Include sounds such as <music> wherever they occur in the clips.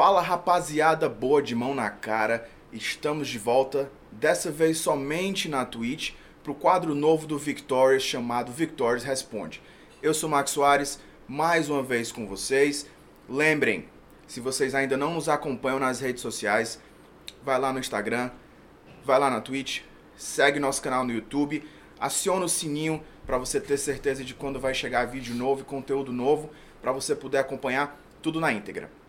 Fala rapaziada boa de mão na cara, estamos de volta, dessa vez somente na Twitch, para o quadro novo do Victorious chamado Victorious Responde. Eu sou Max Soares, mais uma vez com vocês. Lembrem, se vocês ainda não nos acompanham nas redes sociais, vai lá no Instagram, vai lá na Twitch, segue nosso canal no YouTube, aciona o sininho para você ter certeza de quando vai chegar vídeo novo e conteúdo novo, para você poder acompanhar tudo na íntegra.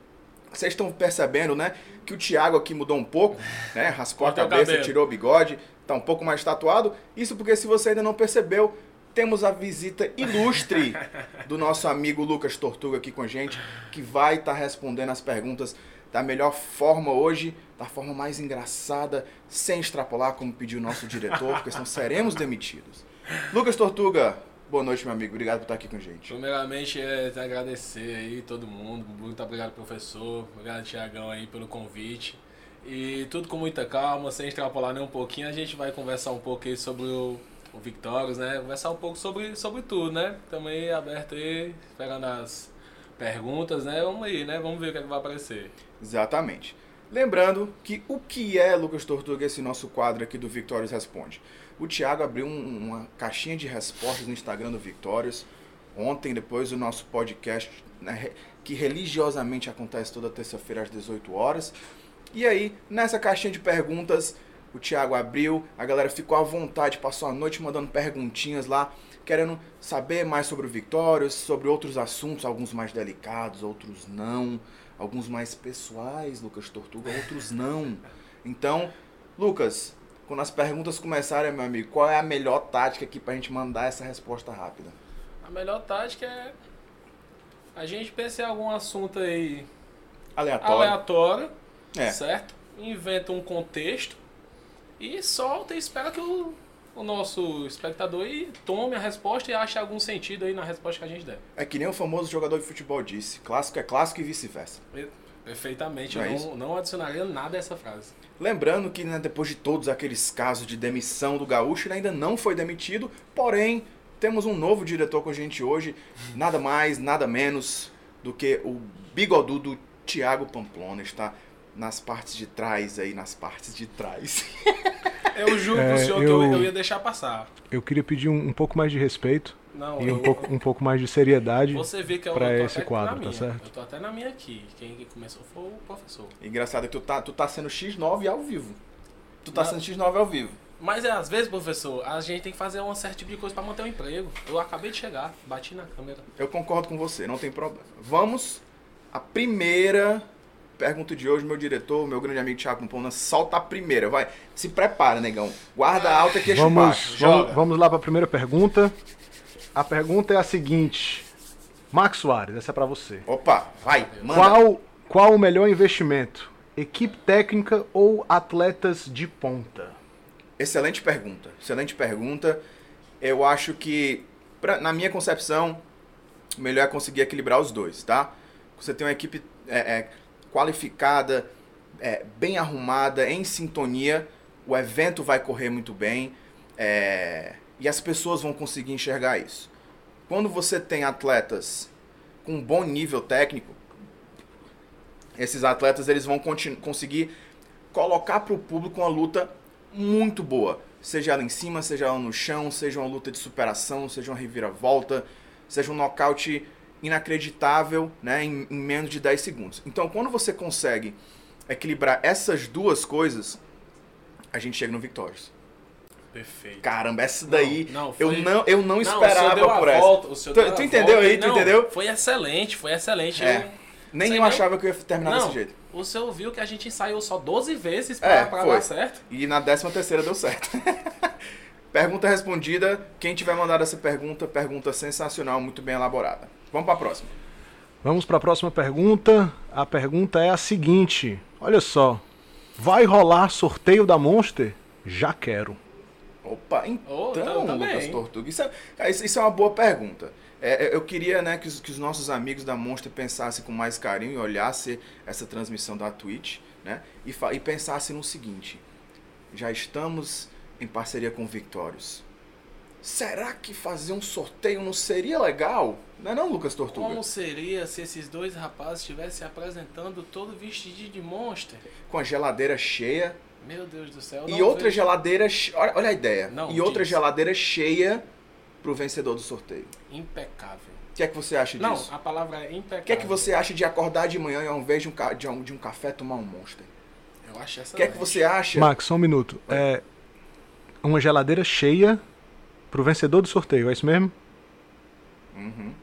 Vocês estão percebendo, né, que o Thiago aqui mudou um pouco, né? Raspou a cabeça, tirou o bigode, tá um pouco mais tatuado. Isso porque se você ainda não percebeu, temos a visita ilustre <laughs> do nosso amigo Lucas Tortuga aqui com a gente, que vai estar respondendo as perguntas da melhor forma hoje, da forma mais engraçada, sem extrapolar, como pediu o nosso diretor, porque senão seremos demitidos. Lucas Tortuga, boa noite, meu amigo. Obrigado por estar aqui com a gente. Primeiramente, é agradecer aí todo mundo. Muito obrigado, professor. Obrigado, Tiagão, aí pelo convite. E tudo com muita calma, sem extrapolar nem um pouquinho. A gente vai conversar um pouco aí sobre o, o Victorious, né? Conversar um pouco sobre, sobre tudo, né? Também aberto aí, esperando as perguntas, né? Vamos aí, né? Vamos ver o que, é que vai aparecer. Exatamente. Lembrando que o que é Lucas Tortuga, esse nosso quadro aqui do Victorious Responde? O Thiago abriu um- uma caixinha de respostas no Instagram do Victorious. Ontem, depois do nosso podcast, né, que religiosamente acontece toda terça-feira às 18 horas. E aí, nessa caixinha de perguntas, o Thiago abriu, a galera ficou à vontade, passou a noite mandando perguntinhas lá, querendo saber mais sobre o Victorious, sobre outros assuntos, alguns mais delicados, outros não, alguns mais pessoais, Lucas Tortuga, outros não. Então, Lucas, quando as perguntas começarem, meu amigo, qual é a melhor tática aqui pra gente mandar essa resposta rápida? A melhor tática é a gente pensar em algum assunto aí Aleatório. aleatório, É. certo? Inventa um contexto e solta e espera que o, o nosso espectador tome a resposta e ache algum sentido aí na resposta que a gente der. É que nem o famoso jogador de futebol disse, clássico é clássico e vice-versa. Perfeitamente, Não é eu não, não adicionaria nada a essa frase. Lembrando que né, depois de todos aqueles casos de demissão do Gaúcho, ele ainda não foi demitido, porém temos um novo diretor com a gente hoje, nada mais, nada menos do que o bigodudo Thiago Pamplona, está nas partes de trás aí, nas partes de trás. <laughs> Eu juro É, pro senhor que eu, eu- eu ia deixar passar. Eu queria pedir um, um pouco mais de respeito Não, e um eu- pouco, um pouco mais de seriedade. Você vê que eu, pra eu esse quadro, na tá minha. certo? Eu tô até na minha aqui. Quem que começou foi o professor. Engraçado que tu tá, tu tá sendo X9 ao vivo. Tu tá Não. sendo X9 ao vivo. Mas é, às vezes, professor, a gente tem que fazer um certo tipo de coisa pra manter o emprego. Eu acabei de chegar, bati na câmera. Eu concordo com você, não tem problema. Vamos à primeira pergunta de hoje, meu diretor, meu grande amigo Thiago Pamplona, solta a primeira, vai. Se prepara, negão. Guarda alta que queixo Vamos, vamos, vamos lá para a primeira pergunta. A pergunta é a seguinte: Max Soares, essa é para você. Opa, vai, manda. Qual, qual o melhor investimento? Equipe técnica ou atletas de ponta? Excelente pergunta, excelente pergunta. Eu acho que, pra- na minha concepção, o melhor é conseguir equilibrar os dois, tá? Você tem uma equipe é, é, qualificada, é, bem arrumada, em sintonia, o evento vai correr muito bem é, e as pessoas vão conseguir enxergar isso. Quando você tem atletas com um bom nível técnico, esses atletas eles vão conseguir colocar para o público uma luta muito boa. Seja ela em cima, seja ela no chão, seja uma luta de superação, seja uma reviravolta, seja um nocaute inacreditável né, em, em menos de 10 segundos. Então, quando você consegue equilibrar essas duas coisas, a gente chega no Victorious. Perfeito. Caramba, essa daí Não, não, eu foi- não eu não Não, o senhor esperava por essa. volta, o senhor Tu- tu entendeu volta. aí? Tu Não, entendeu? Foi excelente, foi excelente. É. Eu- Nem Sei eu nem- achava que eu ia terminar Não, desse jeito. o senhor viu que a gente ensaiou só 12 vezes pra, É, pra foi. dar certo? E na décima terceira deu certo. <laughs> pergunta respondida. Quem tiver mandado essa pergunta, pergunta sensacional, muito bem elaborada. Vamos para a próxima. Vamos para a próxima pergunta. A pergunta é a seguinte: Olha só, vai rolar sorteio da Monster? Já quero. Opa, então, Oh. Lucas Tortuga, isso é, cara, isso- é uma boa pergunta. É, é, eu queria né, que, os, que os nossos amigos da Monster pensassem com mais carinho e olhassem essa transmissão da Twitch né, e, e pensassem no seguinte: já estamos em parceria com Victorious. será que fazer um sorteio não seria legal? Não é não, Lucas Tortuga? Como seria se esses dois rapazes estivessem se apresentando todo vestido de monster? Com a geladeira cheia Meu Deus do céu. e não outra vejo- geladeira... Olha, olha a ideia. Não, e outra diz. geladeira cheia pro vencedor do sorteio. Impecável. O que é que você acha Não, disso? a palavra é impecável. O que é que você acha de acordar de manhã e ao invés de um, de um, de um café tomar um Monster? Eu acho essa O que é que você acha? Max, só um minuto. É uma geladeira cheia pro vencedor do sorteio, é isso mesmo? Uhum.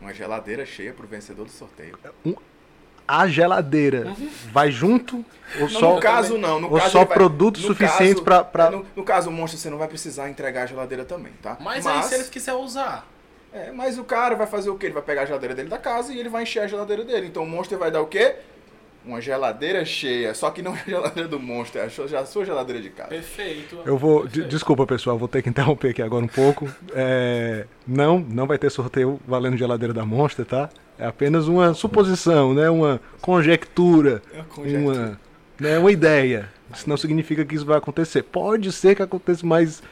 Uma geladeira cheia pro vencedor do sorteio. A geladeira vai junto ou só no caso, não. No ou caso, só ele vai- produtos no suficientes pra- No, no caso, o monstro você não vai precisar entregar a geladeira também, tá? Mas, aí se eles quiserem usar. é, mas o cara vai fazer o quê? Ele vai pegar a geladeira dele da casa e ele vai encher a geladeira dele. Então o monstro vai dar o quê? Uma geladeira cheia. Só que não é a geladeira do monstro, é a sua, a sua geladeira de casa. Perfeito. Eu vou. Perfeito. desculpa, pessoal, vou ter que interromper aqui agora um pouco. É, não, não vai ter sorteio valendo geladeira da Monster, tá? É apenas uma suposição, né? Uma conjectura, É uma conjectura. uma, né? uma ideia. Isso não significa que isso vai acontecer. Pode ser que aconteça, mas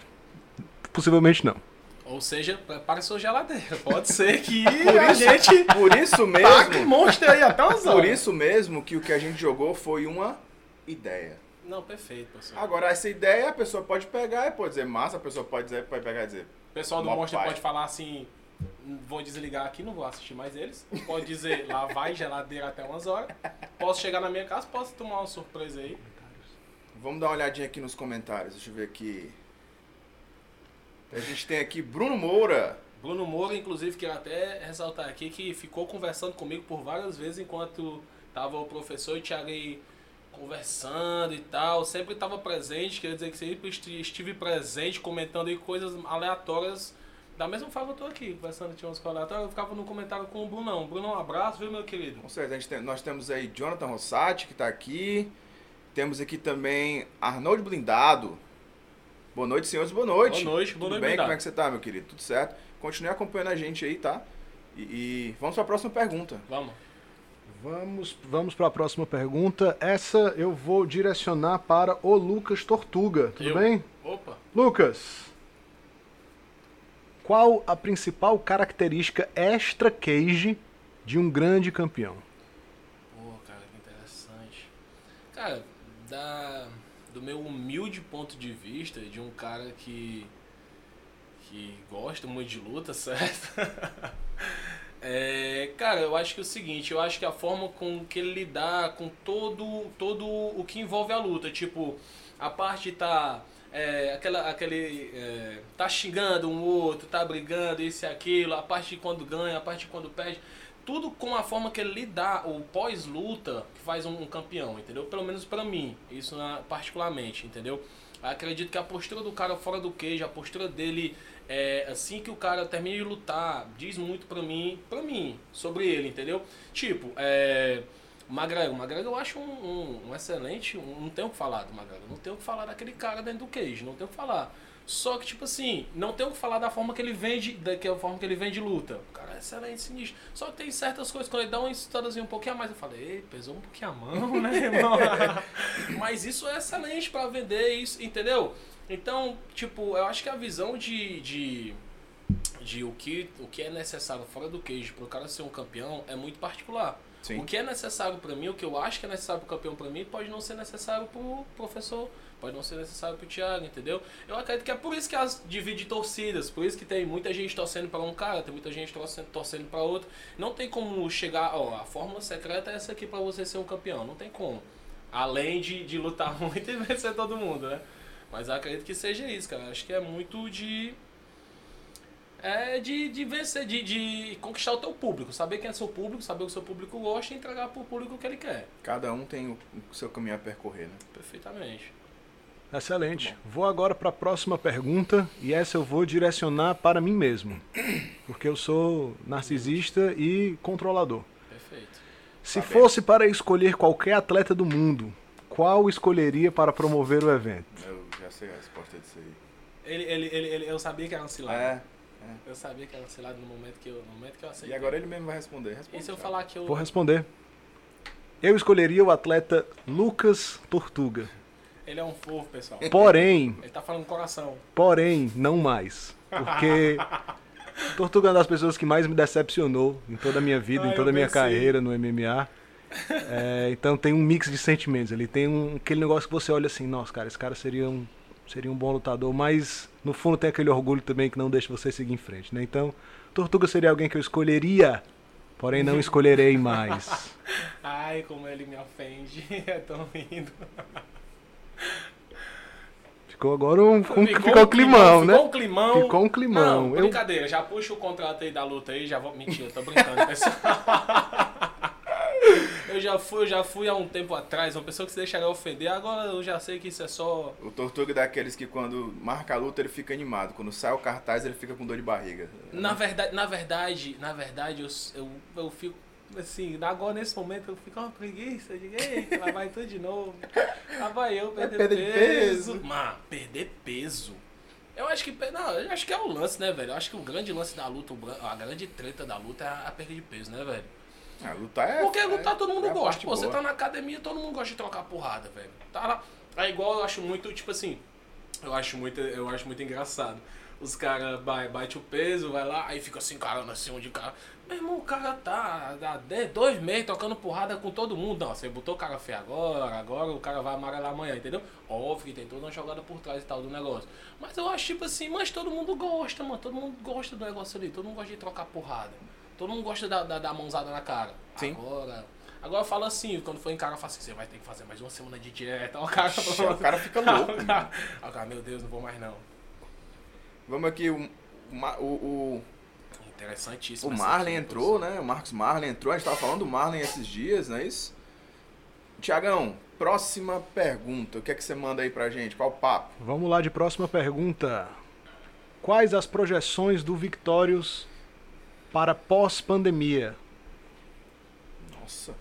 possivelmente não. Ou seja, prepare sua geladeira. Pode ser que <laughs> a gente Por isso mesmo, monstro aí até umas horas. por isso mesmo que o que a gente jogou foi uma ideia. Não, perfeito, pessoal. Agora, essa ideia a pessoa pode pegar e pode dizer massa, a pessoa pode, dizer, pode pegar e dizer. O pessoal do Monster pai. pode falar assim: vou desligar aqui, não vou assistir mais eles. Pode dizer, lá vai geladeira até umas horas. Posso chegar na minha casa, posso tomar uma surpresa aí. Vamos dar uma olhadinha aqui nos comentários. Deixa eu ver aqui. A gente tem aqui Bruno Moura. Bruno Moura, inclusive, quero até ressaltar aqui que ficou conversando comigo por várias vezes enquanto tava o professor e o Thiago aí conversando e tal. Sempre estava presente, quer dizer que sempre esti- estive presente, comentando aí coisas aleatórias. Da mesma forma eu tô aqui, conversando, tinha umas coisas aleatórias, eu ficava no comentário com o Brunão. Bruno, um abraço, viu, meu querido? Com certeza, a gente tem- nós temos aí Jonathan Rossati, que está aqui. Temos aqui também Arnold Blindado. Boa noite, senhores. Boa noite. Boa noite, Tudo boa noite, bem? Blindado. Como é que você tá, meu querido? Tudo certo? Continue acompanhando a gente aí, tá? E, e vamos para a próxima pergunta. Vamos. Vamos, vamos para a próxima pergunta. Essa eu vou direcionar para o Lucas Tortuga. Tudo Eu? bem? Opa. Lucas, qual a principal característica extra cage de um grande campeão? Pô, cara, que interessante. Cara, da, do meu humilde ponto de vista, de um cara que, que gosta muito de luta, <laughs> certo? É, cara, eu acho que é o seguinte, eu acho que a forma com que ele lidar com todo, todo o que envolve a luta, tipo, a parte tá é, aquela, aquele é, tá xingando um outro, tá brigando, isso e aquilo, a parte de quando ganha, a parte de quando perde, tudo com a forma que ele lidar, o pós-luta, que faz um, um campeão, entendeu? Pelo menos pra mim, isso na- particularmente, entendeu? Acredito que a postura do cara fora do queijo, a postura dele é, assim que o cara termina de lutar, diz muito pra mim, pra mim, sobre ele, entendeu? Tipo, é, o McGregor, o McGregor eu acho um, um- um excelente, um- não tenho o que falar do McGregor, não tenho o que falar daquele cara dentro do queijo, não tenho o que falar. Só que, tipo assim, não tenho o que falar da forma que ele vende, daquela forma que ele vende luta. O cara é excelente, sinistro. Só que tem certas coisas, quando ele dá uma estourazinha um pouquinho a mais, eu falei, ei, pesou um pouquinho a mão, né, <laughs> irmão? <laughs> Mas isso é excelente pra vender isso, entendeu? Então, tipo, eu acho que a visão de, de, de o, que, o que é necessário fora do queijo pro cara ser um campeão é muito particular. Sim. O que é necessário pra mim, o que eu acho que é necessário pro campeão pra mim, pode não ser necessário pro professor, pode não ser necessário pro Thiago, entendeu? Eu acredito que é por isso que as divide torcidas, por isso que tem muita gente torcendo pra um cara, tem muita gente torcendo, torcendo para outro. Não tem como chegar, ó, a fórmula secreta é essa aqui pra você ser um campeão, não tem como. Além de, de lutar <laughs> muito e vencer todo mundo, né? Mas acredito que seja isso, cara. Acho que é muito de. É de, de vencer, de, de conquistar o teu público. Saber quem é seu público, saber o que o seu público gosta e entregar pro público o que ele quer. Cada um tem o, o seu caminho a percorrer, né? Perfeitamente. Excelente. Vou agora para a próxima pergunta e essa eu vou direcionar para mim mesmo, <clears throat> porque eu sou narcisista e controlador. Perfeito. Se Tá bem. fosse para escolher qualquer atleta do mundo, qual escolheria para promover o evento? Eu já sei a resposta disso aí. Ele, ele, ele, ele- eu sabia que era um cilado. É. Eu sabia que era cilado no momento que eu, no momento que eu E aceitei. agora ele mesmo vai responder. Responde, E se eu cara. falar que eu. Vou responder. Eu escolheria o atleta Lucas Tortuga. Ele é um fofo, pessoal. Porém, Ele tá falando coração. porém, não mais. Porque <laughs> Tortuga é uma das pessoas que mais me decepcionou em toda a minha vida, Ah, em toda a minha pensei. carreira no MMA. É, então tem um mix de sentimentos. Ele tem um, aquele negócio que você olha assim, nossa, cara, esse cara seria um, seria um bom lutador, mas no fundo tem aquele orgulho também que não deixa você seguir em frente, né? Então, Tortuga seria alguém que eu escolheria, porém não escolherei mais. <laughs> Ai, como ele me ofende. É tão lindo. Ficou agora um, um ficou, um climão, né? Ficou um climão. Ficou um climão. Não, Eu- brincadeira. Já puxa o contrato aí da luta aí, já vou... Mentira, tô brincando, pessoal. <laughs> Eu já fui, eu já fui há um tempo atrás, uma pessoa que se deixaria ofender, agora eu já sei que isso é só. O Tortuga é daqueles que quando marca a luta ele fica animado. Quando sai o cartaz ele fica com dor de barriga. Na verdade, na verdade, na verdade, eu, eu, eu fico assim, agora nesse momento eu fico uma preguiça de eita, lá vai tudo de novo. Lá vai eu perder, perder peso. peso. Mano, perder peso. Eu acho que. Não, eu acho que é o lance, né, velho? Eu acho que o grande lance da luta, a grande treta da luta é a perda de peso, né, velho? Ah, lutar é. Porque lutar é- todo mundo é gosta. Pô, você tá na academia, todo mundo gosta de trocar porrada, velho. Tá lá. É igual eu acho muito, tipo assim. Eu acho muito, eu acho muito engraçado. Os caras bate o peso, vai lá, aí fica assim, caramba, assim, um de cara. Meu irmão, o cara tá há dois meses tocando porrada com todo mundo. Não, você botou o cara feio agora, agora o cara vai amarelar amanhã, entendeu? Óbvio que tem toda uma jogada por trás e tal do negócio. Mas eu acho tipo assim, mas todo mundo gosta, mano. Todo mundo gosta do negócio ali, todo mundo gosta de trocar porrada. Todo mundo gosta da, da, da mãozada na cara. Sim. Agora. Agora eu falo assim, quando for em cara, eu falo assim, você vai ter que fazer mais uma semana de dieta. O cara, O cara fica louco. o cara, o cara, meu Deus, não vou mais não. Vamos aqui, o, o, o, Interessantíssimo. o aqui, entrou, né? O Marcos Marlin entrou. A gente tava falando do Marlin esses dias, não é isso? Tiagão, próxima pergunta. O que é que você manda aí pra gente? Qual o papo? Vamos lá de próxima pergunta. Quais as projeções do Victorious para pós-pandemia? Nossa.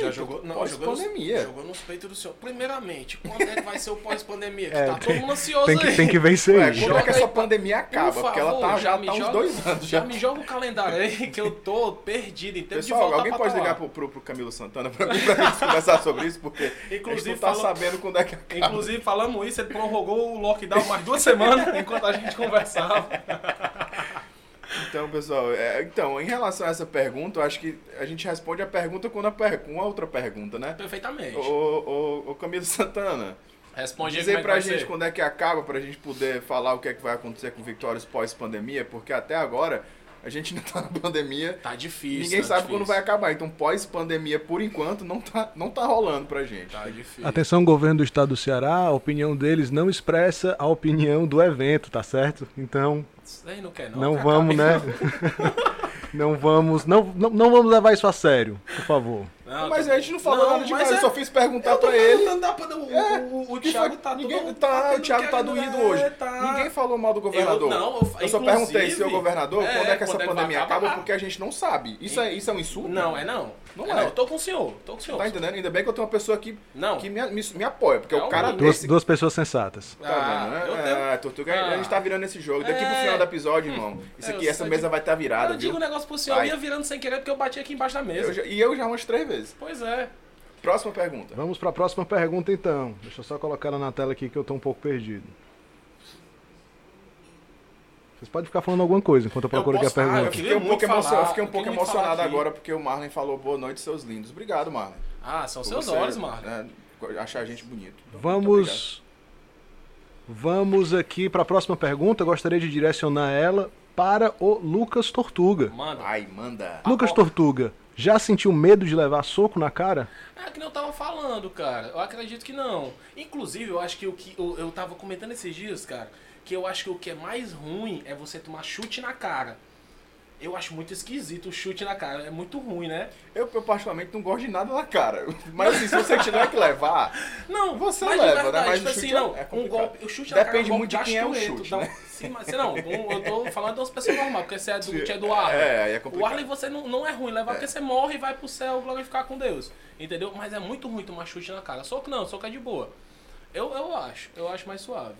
Já jogou, não, jogou, nos, pós-pandemia. jogou nos peitos do senhor. Primeiramente, quando é que vai ser o pós-pandemia? Que É, tá todo mundo ansioso Tem que, aí. tem que vencer Ué, isso. quando é que essa aí pandemia acaba? Por Porque ela tá, já me tá uns joga- dois anos. Já Já. me joga o calendário aí que eu tô perdido em tempo de Pessoal, voltar alguém pode tá ligar pro, pro, pro Camilo Santana pra mim pra gente conversar sobre isso? Porque a gente Inclusive, não tá falou- sabendo quando é que acaba. Inclusive, falamos isso, ele prorrogou o lockdown mais duas semanas enquanto a gente conversava. <laughs> Então, pessoal, é, então, em relação a essa pergunta, eu acho que a gente responde a pergunta com, a per- com a outra pergunta, né? Perfeitamente. Ô, ô, ô Camilo Santana, Responde aí dizer é pra gente ser. quando é que acaba, pra gente poder falar o que é que vai acontecer com Vitórias pós-pandemia, porque até agora a gente não tá na pandemia, Tá difícil. ninguém tá sabe difícil. quando vai acabar. Então, pós-pandemia, por enquanto, não tá, não tá rolando pra gente. Tá difícil. Atenção, governo do estado do Ceará, a opinião deles não expressa a opinião do evento, tá certo? Então, Isso aí não quer não. não vamos, acabe. né? <laughs> Não vamos, não, não, não vamos levar isso a sério, por favor. Não, Mas tá- a gente não falou nada mas demais, eu é- só fiz perguntar Eu pra ele. pra- o, É, o, o que Thiago tá ninguém, todo... tá, o Thiago tá doído é, hoje. tá. Ninguém falou mal do governador. Eu- não, eu- Eu só perguntei, senhor governador, É, quando é que essa é pandemia acaba, porque a gente não sabe. Isso é, isso é um insulto? Não, é não. Não é. Não, eu tô com o senhor. Tô com o senhor. Tá entendendo? Ainda bem que eu tenho uma pessoa aqui Não. que me, me, me apoia, porque É o cara. Duas, desse... duas pessoas sensatas. Tá Ah, vendo, eu né? tenho- É, Tortuga, a gente tá virando esse jogo. Daqui pro É. final do episódio, irmão, <laughs> isso Eu aqui, essa mesa de- vai estar virada, eu digo viu? um negócio pro senhor, Vai. eu ia virando sem querer porque eu bati aqui embaixo da mesa. Eu já- e eu já umas três vezes. Pois é. Próxima pergunta. Vamos para a próxima pergunta então. Deixa eu só colocar ela na tela aqui que eu tô um pouco perdido. Vocês podem ficar falando alguma coisa enquanto eu procuro aqui a posso- ah, eu pergunta. Fiquei um pouco, emocio- falar, eu fiquei um pouco emocionado agora porque o Marlon falou boa noite, seus lindos. Obrigado, Marlon. Ah, são Por seus você, olhos, Marlon. né, achar a gente bonito. Então, Vamos Vamos aqui para a próxima pergunta. Eu gostaria de direcionar ela para o Lucas Tortuga. Manda. Ai, manda. Lucas ó. Tortuga, já sentiu medo de levar soco na cara? É que nem eu tava falando, cara. Eu acredito que não. Inclusive, eu acho que o que. Eu, eu tava comentando esses dias, cara, que eu acho que o que é mais ruim é você tomar chute na cara. Eu acho muito esquisito o chute na cara. É muito ruim, né? Eu, eu particularmente não gosto de nada na cara. <laughs> Mas assim, se você tiver que levar, Não, Você leva, de verdade, né? Mas tipo o assim, chute não. é um golpe. O chute na cara Depende é um muito de quem é o chute, um- né? Sim, mas não, um- eu tô <laughs> falando de umas pessoas normais, porque você é do, é do Arley. É, é o complicado. Arley você não, não é ruim levar, É. porque você morre e vai pro céu glorificar com Deus. Entendeu? Mas é muito ruim tomar chute na cara. Soco não, soco é de boa. Eu, eu acho, eu acho mais suave.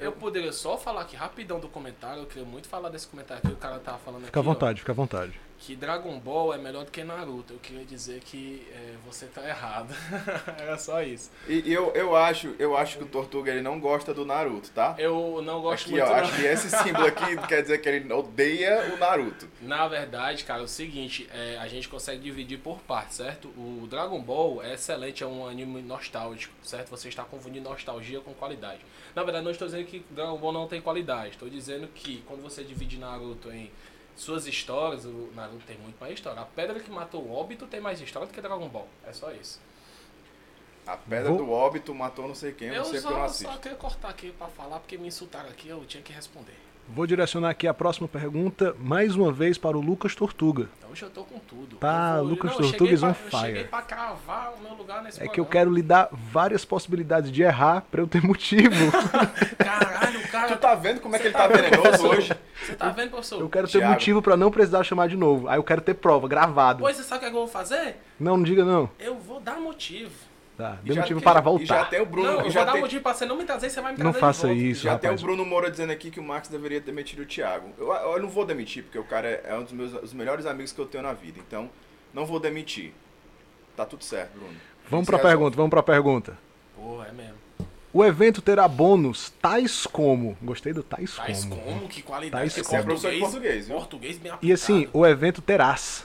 Eu poderia só falar aqui rapidão do comentário, eu queria muito falar desse comentário que o cara tava falando Fica à aqui, ó, vontade, fica à vontade. Que Dragon Ball é melhor do que Naruto. Eu queria dizer que é, você tá errado. <laughs> Era só isso. E eu, eu, acho, eu acho que o Tortuga ele não gosta do Naruto, tá? Eu não gosto aqui, muito. Ó, acho que esse símbolo aqui <laughs> quer dizer que ele odeia o Naruto. Na verdade, cara, é o seguinte, é, a gente consegue dividir por partes, certo? O Dragon Ball é excelente, é um anime nostálgico, certo? Você está confundindo nostalgia com qualidade. Na verdade, não estou dizendo que Dragon Ball não tem qualidade. Estou dizendo que quando você divide Naruto em suas histórias, o Naruto tem muito mais história. A pedra que matou o Obito tem mais história do que Dragon Ball. É só isso. A pedra Vou- do óbito matou não sei quem, eu Eu não sei porque eu não só, assisto. só queria cortar aqui pra falar, porque me insultaram aqui, eu tinha que responder. Vou direcionar aqui a próxima pergunta, mais uma vez para o Lucas Tortuga. Então hoje eu tô com tudo. Tá, vou- Lucas não, Tortuga is on Eu cheguei fire. pra cravar o meu lugar nesse É que eu programa. quero lhe dar várias possibilidades de errar para eu ter <laughs> motivo. <laughs> Caralho, cara. Tu tá vendo como é que ele tá vendo, venenoso hoje? Você tá vendo, professor? Eu quero ter Thiago. motivo para não precisar chamar de novo. Aí eu quero ter prova, gravado. Pois você sabe o que eu vou fazer? Não, não diga não. Eu vou dar motivo. Tá, dê já motivo para E já voltar. tem o Bruno, não, eu já vou dar tem, motivo pra você não me trazer, você vai me Não trazer de faça volta. isso, já tem o rapaz. Bruno Moura dizendo aqui que o Max deveria ter metido o Thiago. Eu, eu não vou demitir, porque o cara é um dos meus os melhores amigos que eu tenho na vida. Então, não vou demitir. Tá tudo certo, Bruno. Vamos para a pergunta, vamos para a pergunta. Porra, é mesmo. O evento terá bônus tais como. Gostei do tais, Tais como. como? Que qualidade. Tais Esse como. Você é português, viu? Português bem aplicado. E assim, o evento terás.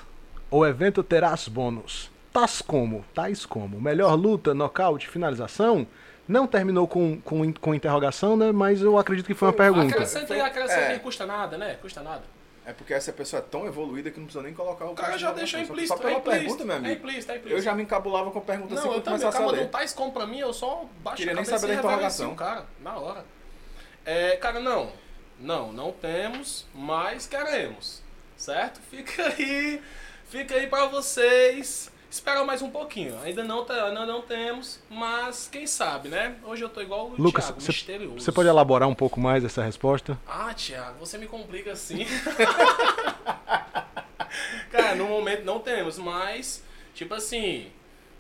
O evento terás bônus. Tais como. Tais como. Melhor luta, nocaute, finalização. Não terminou com, com, com interrogação, né? Mas eu acredito que foi uma pergunta. Acrescenta aí, acrescenta É. aí, custa nada, né? Custa nada. É porque essa pessoa é tão evoluída que não precisa nem colocar o O cara já deixou implícito. Só pela é implícito, pergunta, meu É amigo. implícito, é implícito. Eu já me encabulava com a pergunta assim Não, eu também. Começasse a mandou ler. um tais como pra mim, eu só baixo Queria a nem cabeça saber da interrogação. o cara, na hora. É, cara, não. Não, não temos, mas queremos. Certo? Fica aí. Fica aí pra vocês. Espera mais um pouquinho. Ainda não, tá, ainda não temos, mas quem sabe, né? Hoje eu tô igual o Lucas, Thiago, misterioso. Você pode elaborar um pouco mais essa resposta? Ah, Thiago, você me complica assim. <laughs> Cara, no momento não temos, mas, tipo assim,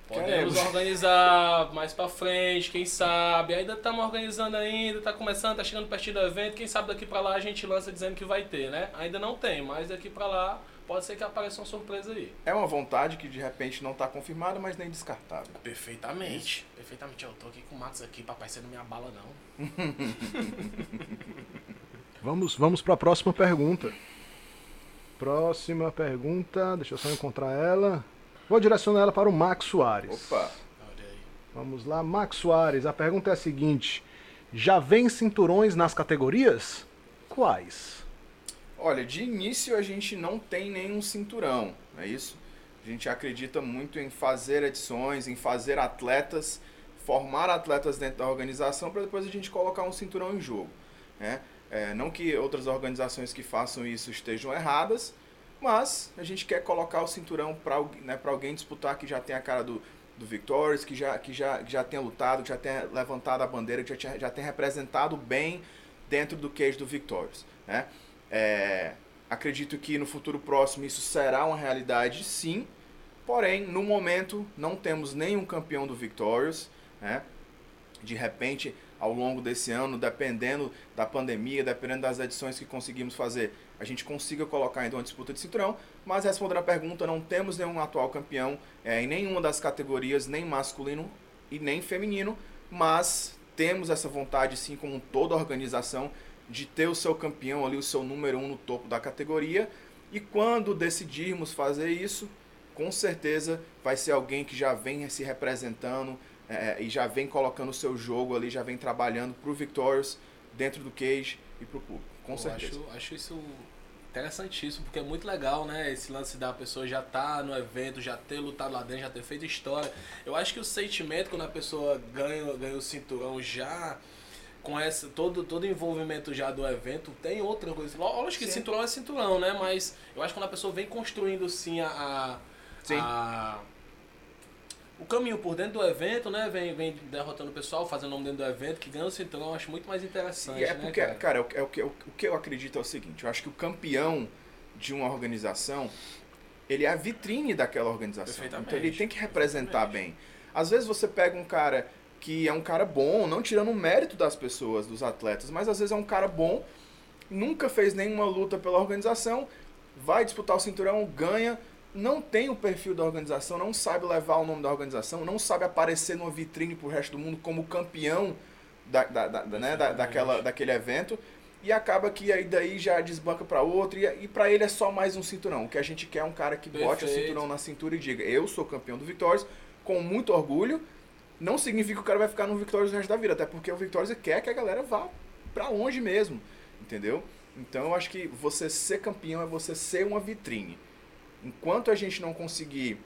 podemos Queremos. organizar mais pra frente, quem sabe. Ainda estamos organizando ainda, tá começando, tá chegando pertinho do evento. Quem sabe daqui pra lá a gente lança dizendo que vai ter, né? Ainda não tem, mas daqui pra lá pode ser que apareça uma surpresa aí. É uma vontade que de repente não tá confirmada, mas nem descartável. Perfeitamente. Perfeitamente. Eu tô aqui com o Max aqui, papai, você não me abala não. Vamos, vamos para a próxima pergunta. Próxima pergunta, deixa eu só encontrar ela. Vou direcionar ela para o Max Soares. Opa! Olha aí. Vamos lá, Max Soares. A pergunta é a seguinte: já vem cinturões nas categorias? Quais? Olha, de início a gente não tem nenhum cinturão, é isso? A gente acredita muito em fazer edições, em fazer atletas, formar atletas dentro da organização para depois a gente colocar um cinturão em jogo. Né? É, não que outras organizações que façam isso estejam erradas, mas a gente quer colocar o cinturão para né, alguém disputar que já tem a cara do, do Victorious, que já, que, já, que já tenha lutado, que já tenha levantado a bandeira, que já, já tenha representado bem dentro do cage do Victorious. Né? É, acredito que no futuro próximo isso será uma realidade, sim. Porém, no momento, não temos nenhum campeão do Victorious. Né? De repente, ao longo desse ano, dependendo da pandemia, dependendo das edições que conseguimos fazer, a gente consiga colocar ainda uma disputa de cinturão. Mas respondendo a pergunta, não temos nenhum atual campeão é, em nenhuma das categorias, nem masculino e nem feminino. Mas temos essa vontade, sim, como toda organização, de ter o seu campeão ali, o seu número um no topo da categoria. E quando decidirmos fazer isso, com certeza vai ser alguém que já vem se representando é, e já vem colocando o seu jogo ali, já vem trabalhando pro Victorious dentro do cage e pro público. Com Eu certeza. Acho, acho isso interessantíssimo, porque é muito legal, né? Esse lance da pessoa já tá no evento, já ter lutado lá dentro, já ter feito história. Eu acho que o sentimento quando a pessoa ganha, ganha o cinturão já com essa, todo, todo envolvimento já do evento, tem outra coisa. Lógico que Sim. cinturão é cinturão, né? Mas eu acho que quando a pessoa vem construindo sim a. a- Sim. a- o caminho por dentro do evento, né? Vem, vem derrotando o pessoal, fazendo nome dentro do evento, que ganha o cinturão, eu acho muito mais interessante. E é né, porque, cara? cara, o, é o, que, o que eu acredito é o seguinte, eu acho que o campeão de uma organização, ele é a vitrine daquela organização. Então ele tem que representar bem. Às vezes você pega um cara que é um cara bom, não tirando o mérito das pessoas, dos atletas, mas às vezes é um cara bom, nunca fez nenhuma luta pela organização vai disputar o cinturão, ganha, não tem o perfil da organização, não sabe levar o nome da organização, não sabe aparecer numa vitrine pro resto do mundo como campeão da, da, da, né, da, daquela, daquele evento. E acaba que aí daí já desbanca para outro. E, e para ele é só mais um cinturão. O que a gente quer é um cara que bote o Perfeito. cinturão na cintura e diga: Eu sou campeão do Victorious, com muito orgulho. Não significa que o cara vai ficar no Victorious o resto da vida, até porque o Victorious quer que a galera vá pra longe mesmo. Entendeu? Então eu acho que você ser campeão é você ser uma vitrine. Enquanto a gente não conseguir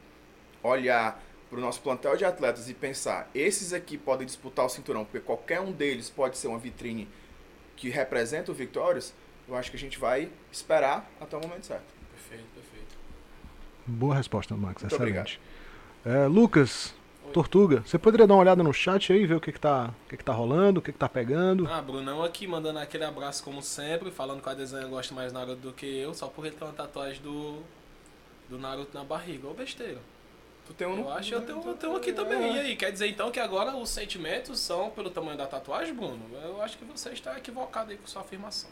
olhar para o nosso plantel de atletas e pensar, esses aqui podem disputar o cinturão, porque qualquer um deles pode ser uma vitrine que representa o Victorious, eu acho que a gente vai esperar até o momento certo. Perfeito, perfeito. Boa resposta, Max. Muito Excelente. É, Lucas, Tortuga, você poderia dar uma olhada no chat aí, ver o que, que, tá, o que, que tá rolando, o que, que tá pegando? Ah, Brunão aqui mandando aquele abraço como sempre, falando que a desenha gosta mais Naruto do que eu, só porque ele tem uma tatuagem do, do Naruto na barriga. Ô besteira. Tu tem um Eu acho que eu tenho, eu tenho aqui também. E aí, quer dizer então que agora os sentimentos são pelo tamanho da tatuagem, Bruno? Eu acho que você está equivocado aí com sua afirmação.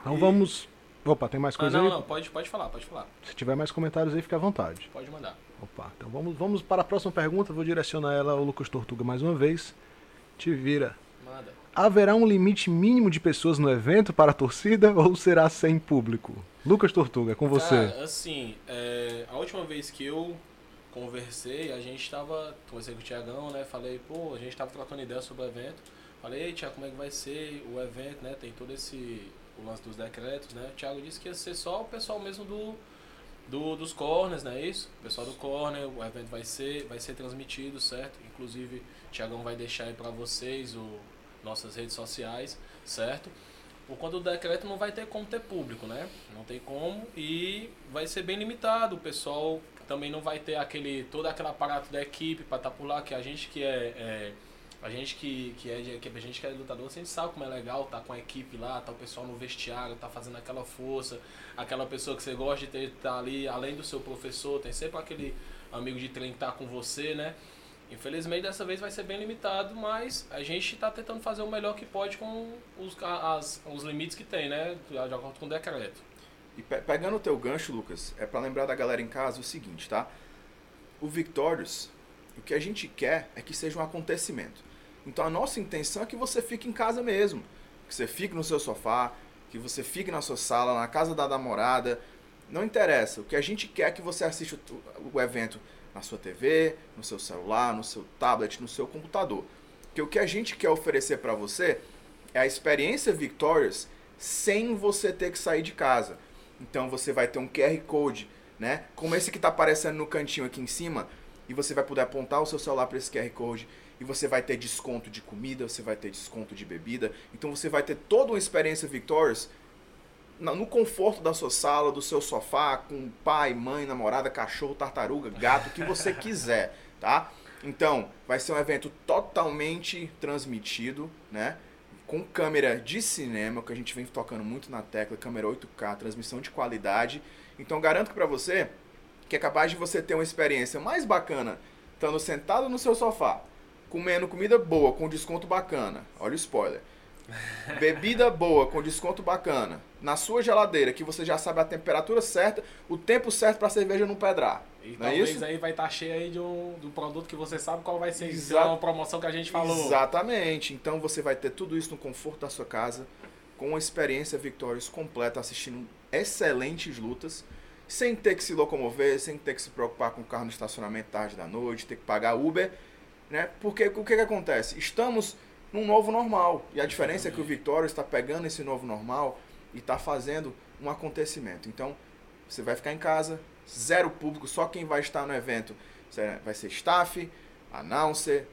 Então vamos. Opa, tem mais Ah, coisa não, aí? não, pode, pode falar, pode falar. Se tiver mais comentários aí, fica à vontade. Pode mandar. Opa, então vamos, vamos para a próxima pergunta. Vou direcionar ela ao Lucas Tortuga mais uma vez. Te vira. Manda. Haverá um limite mínimo de pessoas no evento para a torcida <laughs> ou será sem público? Lucas Tortuga, é com você. Cara, assim, é, a última vez que eu conversei, a gente tava. Conversei com o Tiagão, né? Falei, pô, a gente tava trocando ideia sobre o evento. Falei, ei, Tiago, como é que vai ser o evento, né? Tem todo esse. o lance dos decretos, né? O Thiago disse que ia ser só o pessoal mesmo do. Do dos corners, não é isso? O pessoal do corner, o evento vai ser, vai ser transmitido, certo? Inclusive, o Tiagão vai deixar aí pra vocês o, nossas redes sociais, certo? Por conta do decreto não vai ter como ter público, né? Não tem como e vai ser bem limitado. O pessoal também não vai ter aquele todo aquele aparato da equipe para estar por lá, que a gente que é, é- a gente que, que é que a gente que é lutador, a gente sabe como é legal tá com a equipe lá, tá o pessoal no vestiário, tá fazendo aquela força, aquela pessoa que você gosta de ter tá ali, além do seu professor, tem sempre aquele amigo de treino que tá com você, né? Infelizmente dessa vez vai ser bem limitado, mas a gente está tentando fazer o melhor que pode com os, as, os limites que tem, né? De acordo com o decreto. E pe- pegando o teu gancho, Lucas, é pra lembrar da galera em casa o seguinte, tá? O Victorious, o que a gente quer é que seja um acontecimento. Então a nossa intenção é que você fique em casa mesmo. Que você fique no seu sofá, que você fique na sua sala, na casa da namorada. Não interessa. O que a gente quer é que você assista o, evento na sua TV, no seu celular, no seu tablet, no seu computador. Porque o que a gente quer oferecer para você é a experiência Victorious sem você ter que sair de casa. Então você vai ter um QR Code, né? Como esse que está aparecendo no cantinho aqui em cima, e você vai poder apontar o seu celular para esse QR Code e você vai ter desconto de comida, você vai ter desconto de bebida. Então você vai ter toda uma experiência Victorious no conforto da sua sala, do seu sofá, com pai, mãe, namorada, cachorro, tartaruga, gato, o que você <laughs> quiser, tá? Então, vai ser um evento totalmente transmitido, né? Com câmera de cinema, que a gente vem tocando muito na tecla, câmera 8K, transmissão de qualidade. Então, garanto pra você que é capaz de você ter uma experiência mais bacana estando sentado no seu sofá, comendo comida boa com desconto bacana. Olha o spoiler. <laughs> Bebida boa com desconto bacana. Na sua geladeira, que você já sabe a temperatura certa, o tempo certo para a cerveja não pedrar. E não é talvez isso? aí vai estar cheio aí de um, do produto que você sabe qual vai ser se Exato. é uma promoção que a gente falou. Exatamente. Então você vai ter tudo isso no conforto da sua casa, com uma experiência Victorious completa, assistindo excelentes lutas, sem ter que se locomover, sem ter que se preocupar com o carro no estacionamento tarde da noite, ter que pagar Uber, né? Porque o que, que acontece? Estamos num novo normal. E a diferença é que o Victorious está pegando esse novo normal e está fazendo um acontecimento. Então, você vai ficar em casa, zero público, só quem vai estar no evento vai ser staff, announcer,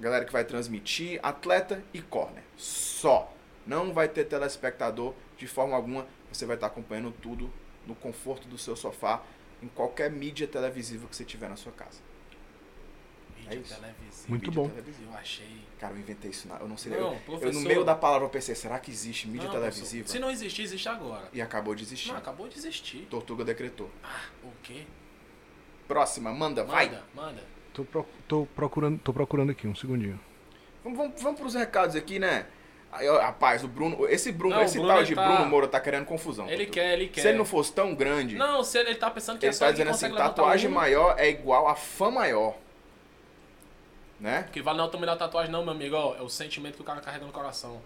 galera que vai transmitir, atleta e corner. Só. Não vai ter telespectador de forma alguma. Você vai estar acompanhando tudo no conforto do seu sofá, em qualquer mídia televisiva que você tiver na sua casa. Mídia É isso. televisiva. Muito bom. televisiva. Eu achei. Cara, eu inventei isso. na- Eu não sei. Não, eu, eu, professor- no meio da palavra eu pensei, será que existe mídia Não, televisiva? professor, Se não existir, existe agora. E acabou de existir. Não, acabou de existir. Tortuga decretou. Ah, o quê? Próxima, manda, vai. Manda, manda. Tô, pro- tô procurando, tô procurando aqui, um segundinho. Vamos, vamos, vamos para os recados aqui, né? Rapaz, o Bruno, esse Bruno, Não, esse Bruno, tal de tá- Bruno Moura tá querendo confusão. Ele quer, ele quer. Se ele não fosse tão grande, Não, se ele, ele tá pensando que ele é só tá ele que dizendo assim, tatuagem maior é igual a fã maior. Né? Que vale não também da tatuagem não, meu amigo. Ó, é o sentimento que o cara carrega no coração.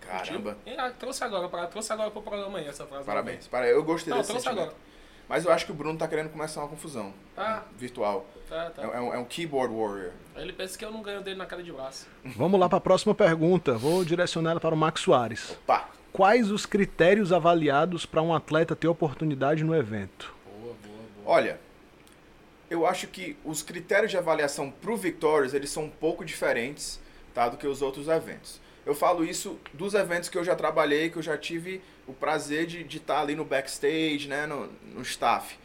Caramba. E, ah, trouxe agora, pra, trouxe agora pro programa aí essa frase. Parabéns. Para, eu gostei Não, desse trouxe sentimento. agora. Mas eu acho que o Bruno tá querendo começar uma confusão Tá, virtual. tá, tá. É, é um, é um keyboard warrior. Ele pensa que eu não ganho dele na cara de braço. Vamos lá para a próxima pergunta. Vou direcionar ela para o Max Soares. Pá. Quais os critérios avaliados para um atleta ter oportunidade no evento? Boa, boa, boa. Olha, eu acho que os critérios de avaliação pro Victorious, eles são um pouco diferentes, tá, do que os outros eventos. Eu falo isso dos eventos que eu já trabalhei, que eu já tive o prazer de estar ali no backstage, né, no, no staff.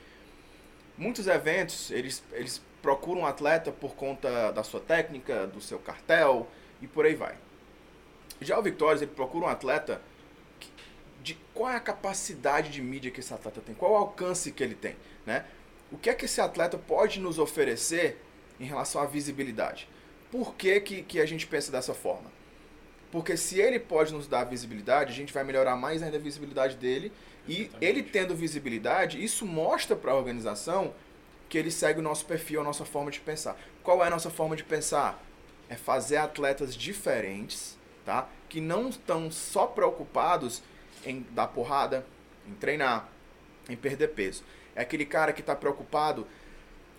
Muitos eventos, eles, eles procuram um atleta por conta da sua técnica, do seu cartel e por aí vai. Já o Victorious, ele procura um atleta que- de qual é a capacidade de mídia que esse atleta tem, qual o alcance que ele tem, né? O que é que esse atleta pode nos oferecer em relação à visibilidade? Por que, que, que a gente pensa dessa forma? Porque se ele pode nos dar visibilidade, a gente vai melhorar mais ainda a visibilidade dele. E Exatamente. ele tendo visibilidade, isso mostra para a organização que ele segue o nosso perfil, a nossa forma de pensar. Qual é a nossa forma de pensar? É fazer atletas diferentes, tá? Que não estão só preocupados em dar porrada, em treinar, em perder peso. É aquele cara que está preocupado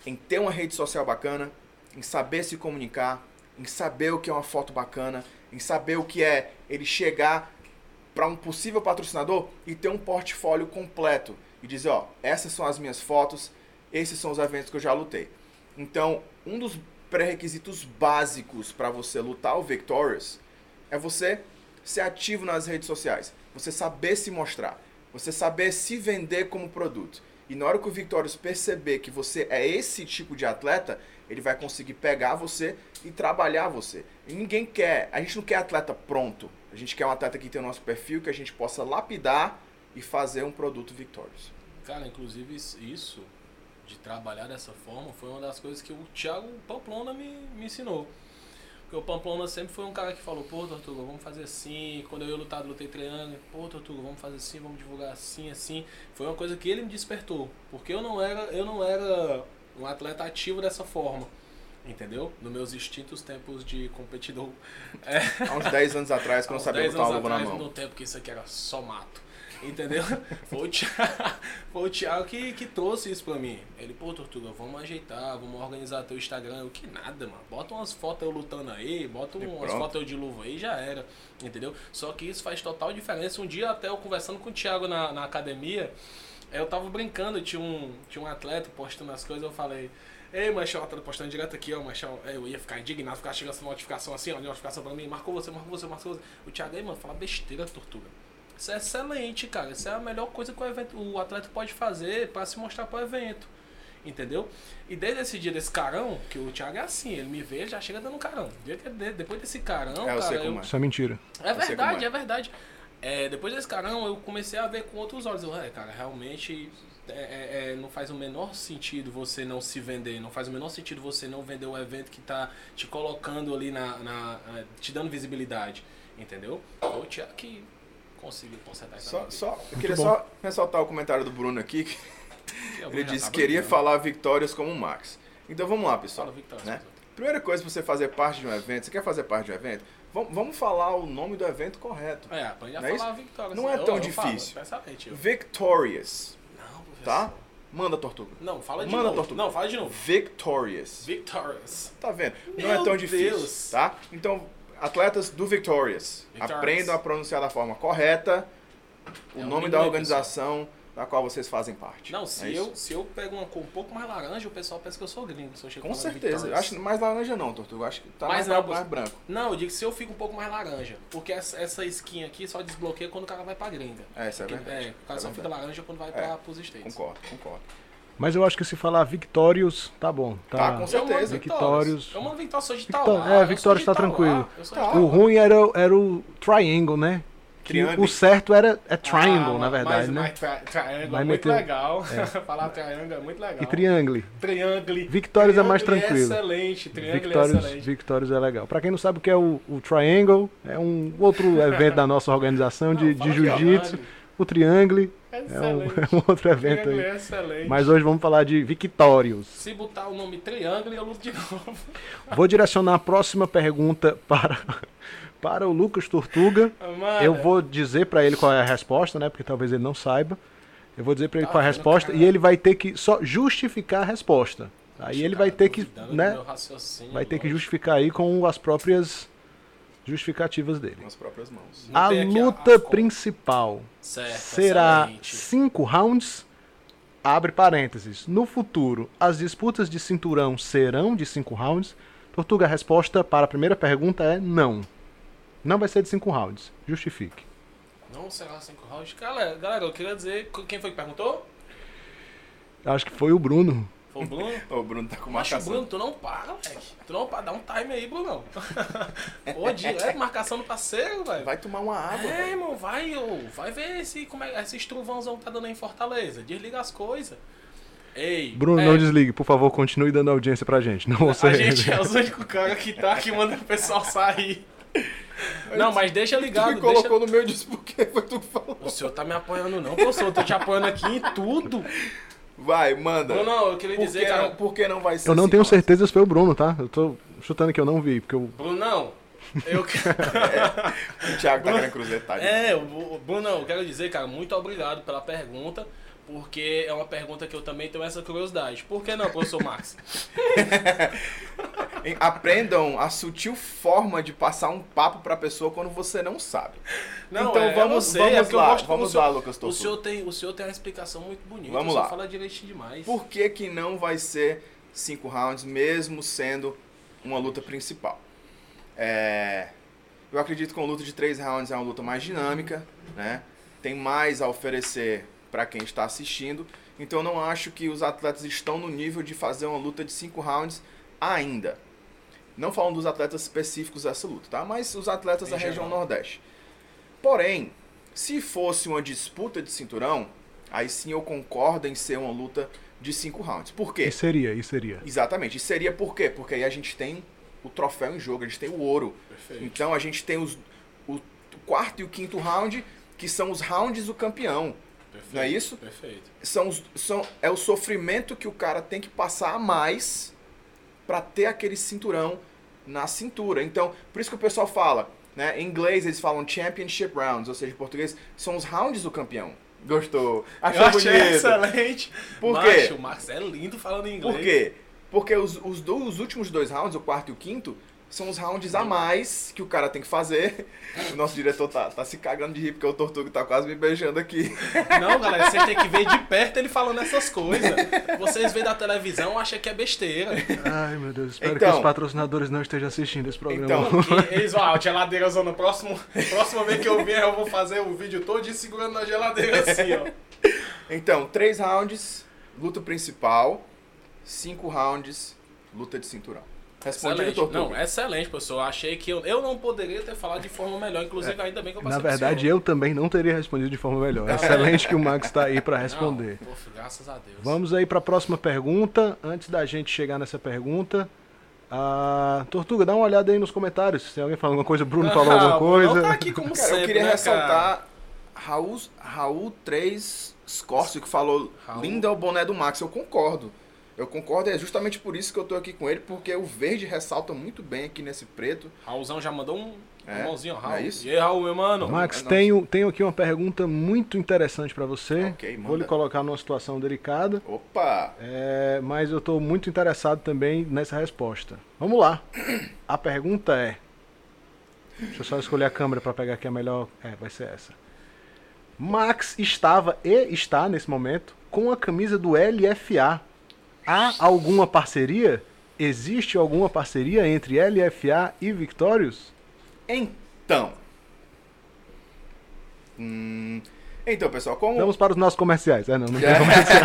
em ter uma rede social bacana, em saber se comunicar, em saber o que é uma foto bacana, em saber o que é ele chegar para um possível patrocinador e ter um portfólio completo e dizer, ó, essas são as minhas fotos, esses são os eventos que eu já lutei. Então, um dos pré-requisitos básicos para você lutar o Victorious é você ser ativo nas redes sociais, você saber se mostrar, você saber se vender como produto. E na hora que o Victorious perceber que você é esse tipo de atleta, ele vai conseguir pegar você e trabalhar você. E ninguém quer, a gente não quer atleta pronto. A gente quer um atleta que tem o nosso perfil, que a gente possa lapidar e fazer um produto Victorious. Cara, inclusive isso- isso de trabalhar dessa forma foi uma das coisas que o Thiago Pamplona me, me ensinou. Porque o Pamplona sempre foi um cara que falou, pô, Tortuga, vamos fazer assim. Quando eu ia lutar, lutei treinando. Pô, Tortuga, vamos fazer assim, vamos divulgar assim, assim. Foi uma coisa que ele me despertou. Porque eu não era, eu não era um atleta ativo dessa forma. Entendeu? Nos meus extintos tempos de competidor. É, <laughs> Há uns 10 anos atrás, que eu não sabia 10 botar uma luva na mão. No tempo que isso aqui era só mato. Entendeu? <laughs> Foi o Thiago, <laughs> foi o Thiago que, que trouxe isso pra mim. Ele, pô, Tortuga, vamos ajeitar, vamos organizar teu Instagram. Eu, que nada, mano. Bota umas fotos eu lutando aí, bota E umas pronto. fotos eu de luva aí, já era. Entendeu? Só que isso faz total diferença. Um dia até eu conversando com o Thiago na, na academia, eu tava brincando, tinha um, tinha um atleta postando as coisas, eu falei. Ei, Manchão, tá postando direto aqui, ó, Manchão. Eu ia ficar indignado, ficar chegando essa notificação assim, ó, notificação pra mim, marcou você, marcou você, marcou você. O Thiago aí, mano, fala besteira, tortuga. Isso é excelente, cara. Isso é a melhor coisa que o, evento, o atleta pode fazer pra se mostrar pro evento. Entendeu? E desde esse dia desse carão, que o Thiago é assim, ele me vê, já chega dando carão. Depois desse carão, É, eu sei cara, como é. Isso é mentira. é Eu sei verdade, é. é verdade. É, depois desse carão, eu comecei a ver com outros olhos. Eu, é, cara, realmente é, é, é, não faz o menor sentido você não se vender. Não faz o menor sentido você não vender um evento que tá te colocando ali na. na- na- te dando visibilidade. Entendeu? Foi o Thiago que conseguiu consertar isso. Só, só, eu queria só ressaltar o comentário do Bruno aqui, que ele tá disse que queria falar Victorious como o Max. Então vamos lá, pessoal. Fala, Victor. né? Primeira coisa pra você fazer parte de um evento, você quer fazer parte de um evento? Vamos, vamos falar o nome do evento correto. É, aprende a Não é falar Victoria. Não é tão difícil. Eu. Victorious, Não, professor. Tá? Manda, Tortuga. Não, fala de Manda, novo. Tortuga. Não, fala de novo. Victorious. Victorious. Tá vendo? Não Meu é tão difícil, Deus. tá? Então, atletas do Victorious, Victorious. aprendam a pronunciar da forma correta o É nome da organização da qual vocês fazem parte. Não, se, É isso? eu, se eu pego uma cor um pouco mais laranja, o pessoal pensa que eu sou gringo. Se eu chego Com certeza. Victorious. Acho mais laranja não, Tortuga. Acho que tá Mas mais, não, mais branco. Não, eu digo que se eu fico um pouco mais laranja. Porque essa, essa skin aqui só desbloqueia quando o cara vai pra gringa. É, isso é Porque, verdade. é, o cara É só fica laranja quando vai É. pra, pros States. Concordo, concordo. Mas eu acho que se falar Victorious, tá bom. Tá, Tá. com Eu certeza. mando Victorious. Eu mando Victorious, sou de Victor- Tauá. é, eu sou Victorious tá tranquilo. eu Tá. O ruim era, era o Triangle, né? Que Triângulo. o certo era é triangle, Ah, na verdade, mas, né? Mas tri triangle é muito meteu- legal. <laughs> Falar triangle é muito legal. E triangle. Triangle. Victórios é mais Triangle tranquilo. excelente. Triangle é Victórios, excelente. Victórios é legal. Pra quem não sabe o que é o, o Triangle, é um outro <laughs> evento da nossa organização de, Não, de jiu-jitsu. O Triangle É <laughs> é um, é um outro evento aí. é excelente. Mas hoje vamos falar de Victórios. Se botar o nome Triangle, eu luto de novo. Vou direcionar a próxima pergunta para, para o Lucas Tortuga. Mano, Eu vou dizer pra ele qual é a resposta, né? Porque talvez ele não saiba. Eu vou dizer pra ele Tá qual é a vendo, resposta e ele vai ter que só justificar a resposta. Aí ele vai ter que, né? Vai ter que justificar aí com as próprias justificativas dele. Com as próprias mãos. Não A aqui a- luta a- principal Certo, será excelente. cinco rounds. Abre parênteses. No futuro, as disputas de cinturão serão de cinco rounds. Tortuga, a resposta para a primeira pergunta é não. Não vai ser de cinco rounds. Justifique. Não será cinco rounds. Galera, galera, eu queria dizer. Quem foi que perguntou? Acho que foi o Bruno. Foi o Bruno? <laughs> O Bruno tá com marcação. Bruno, tu não para, velho. Tu não para. Dá um time aí, Brunão. <laughs> Ô, é marcação do parceiro, velho. Vai tomar uma água. É, irmão, vai, ô, vai ver esse, como é, esse estruvãozão que tá dando aí em Fortaleza. Desliga as coisas. Ei, Bruno, é, não desligue. Por favor, continue dando audiência pra gente. Não você. A gente é os únicos caras que tá que manda o pessoal sair. Não, mas deixa Tu ligado. me Deixa... colocou no meio disso porque foi tu que falou. O senhor tá me apoiando não, professor. Eu tô te apoiando aqui em tudo. Vai, manda. Não, não, eu queria por, dizer, que cara. não, por que não vai ser Eu não cinco tenho certeza se foi o Bruno, tá? Eu tô chutando que eu não vi, porque eu. Brunão, eu <laughs> O Thiago tá querendo cruzetar. É, o o- Brunão, eu quero dizer, cara, muito obrigado pela pergunta, porque é uma pergunta que eu também tenho essa curiosidade. Por que não, professor Max? <laughs> Aprendam a sutil forma de passar um papo pra pessoa quando você não sabe. Não, então é, vamos, sei, é vamos eu lá, vamos o senhor- lá, Lucas O senhor, tem, o senhor tem uma explicação muito bonita. Vamos lá. fala direitinho demais. Por que, que não vai ser cinco rounds, mesmo sendo uma luta principal? É, Eu acredito que uma luta de três rounds é uma luta mais dinâmica, né? Tem mais a oferecer para quem está assistindo. Então eu não acho que os atletas estão no nível de fazer uma luta de cinco rounds ainda. Não falando dos atletas específicos dessa luta, tá? Mas os atletas Em da região geral. Nordeste. Porém, se fosse uma disputa de cinturão, aí sim eu concordo em ser uma luta de cinco rounds. Por quê? E seria, e seria. Exatamente. E seria por quê? Porque aí a gente tem o troféu em jogo, a gente tem o ouro. Perfeito. Então a gente tem os, o quarto e o quinto round, que são os rounds do campeão. Perfeito. Não é isso? Perfeito. São, são, é o sofrimento que o cara tem que passar a mais para ter aquele cinturão na cintura. Então, por isso que o pessoal fala, né? Em inglês eles falam championship rounds, ou seja, em português são os rounds do campeão. Gostou? Achou eu achei bonito? excelente. Por quê? Macho, o Max é lindo falando inglês. Por quê? Porque os, os, do- os últimos dois rounds, o quarto e o quinto, são os rounds a mais que o cara tem que fazer. <laughs> O nosso diretor tá, tá se cagando de rir porque o Tortuga tá quase me beijando aqui. <laughs> Não, galera, vocês têm que ver de perto ele falando essas coisas. Vocês veem da televisão, acham que é besteira. Ai, meu Deus. Espero Então- que os patrocinadores não estejam assistindo esse programa. Então, <laughs> eles vão, ah, geladeira zona, próximo, próxima vez que eu vier eu vou fazer o vídeo todo segurando na geladeira assim, ó. Então, três rounds, luta principal. Cinco rounds, luta de cinturão. Respondido, Excelente. Tortuga. Não, excelente, professor. Achei que eu, eu não poderia ter falado de forma melhor, inclusive ainda bem que eu passei Na verdade, eu também não teria respondido de forma melhor. <laughs> Excelente que o Max está aí para responder. Não, pô, graças a Deus. Vamos aí para a próxima pergunta. Antes da gente chegar nessa pergunta, a Tortuga, dá uma olhada aí nos comentários. Se tem alguém falando alguma coisa, Bruno falou alguma <laughs> Ah, coisa. tá aqui como <laughs> Cara, sempre, eu queria né, ressaltar Raul, Raul 3 Scorcio, que falou Raul. lindo é o boné do Max. Eu concordo. Eu concordo, é justamente por isso que eu tô aqui com ele, porque o verde ressalta muito bem aqui nesse preto. Raulzão já mandou um, É, um mãozinho, não Raul. é isso? E aí, Raul, meu mano? Max, Nossa. tenho, tenho aqui uma pergunta muito interessante para você. Ok, Vou lhe colocar numa situação delicada, Opa! é, mas eu estou muito interessado também nessa resposta. Vamos lá. <clears throat> A pergunta é. Deixa eu só escolher a câmera para pegar aqui a melhor. É, vai ser essa. Max estava e está nesse momento com a camisa do LFA. Há alguma parceria? Existe alguma parceria entre LFA e Victorious? Então. Hum, então, pessoal, como Vamos para os nossos comerciais. É, não, não tem É. comercial.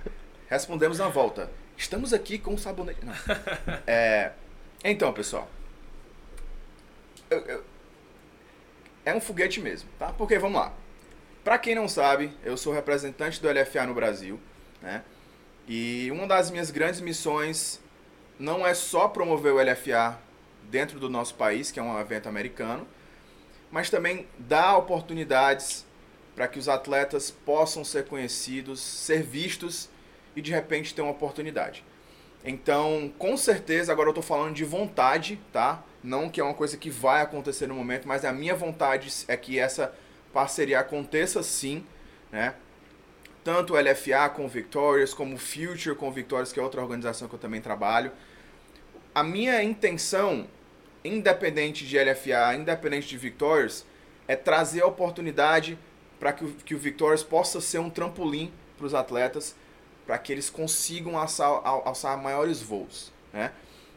<laughs> respondemos na volta. Estamos aqui com o sabonete. Não. <laughs> É, então, pessoal. Eu, eu- é um foguete mesmo, tá? Porque vamos lá. Para quem não sabe, eu sou representante do LFA no Brasil, né? E uma das minhas grandes missões não é só promover o LFA dentro do nosso país, que é um evento americano, mas também dar oportunidades para que os atletas possam ser conhecidos, ser vistos e de repente ter uma oportunidade. Então, com certeza, agora eu estou falando de vontade, tá? Não que é uma coisa que vai acontecer no momento, mas a minha vontade é que essa parceria aconteça sim, né? Tanto o LFA com o Victorious, como o Future com o Victorious, que é outra organização que eu também trabalho. A minha intenção, independente de LFA, independente de Victorious, é trazer a oportunidade para que o, que o Victorious possa ser um trampolim para os atletas para que eles consigam alçar, alçar maiores voos. Né?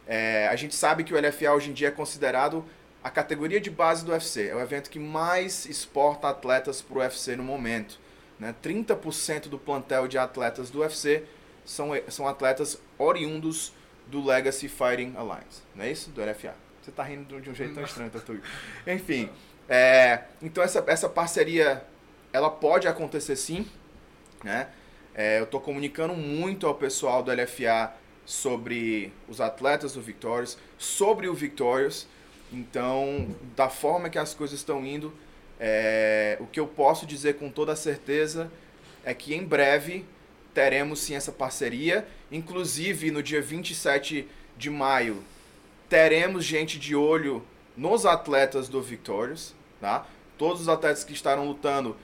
É, a gente sabe que o LFA hoje em dia é considerado a categoria de base do UFC. É o evento que mais exporta atletas para o UFC no momento. Né? 30% do plantel de atletas do UFC são, são atletas oriundos do Legacy Fighting Alliance. Não é isso? Do LFA. Você está rindo de um jeito tão estranho, Tatu. <laughs> Enfim, é, então essa, essa parceria ela pode acontecer sim. Né? É, eu estou comunicando muito ao pessoal do LFA sobre os atletas do Victorious, sobre o Victorious. Então, da forma que as coisas estão indo, é, o que eu posso dizer com toda certeza é que em breve teremos sim essa parceria. Inclusive, no dia 27 de maio, teremos gente de olho nos atletas do Victorious. Tá? Todos os atletas que estarão lutando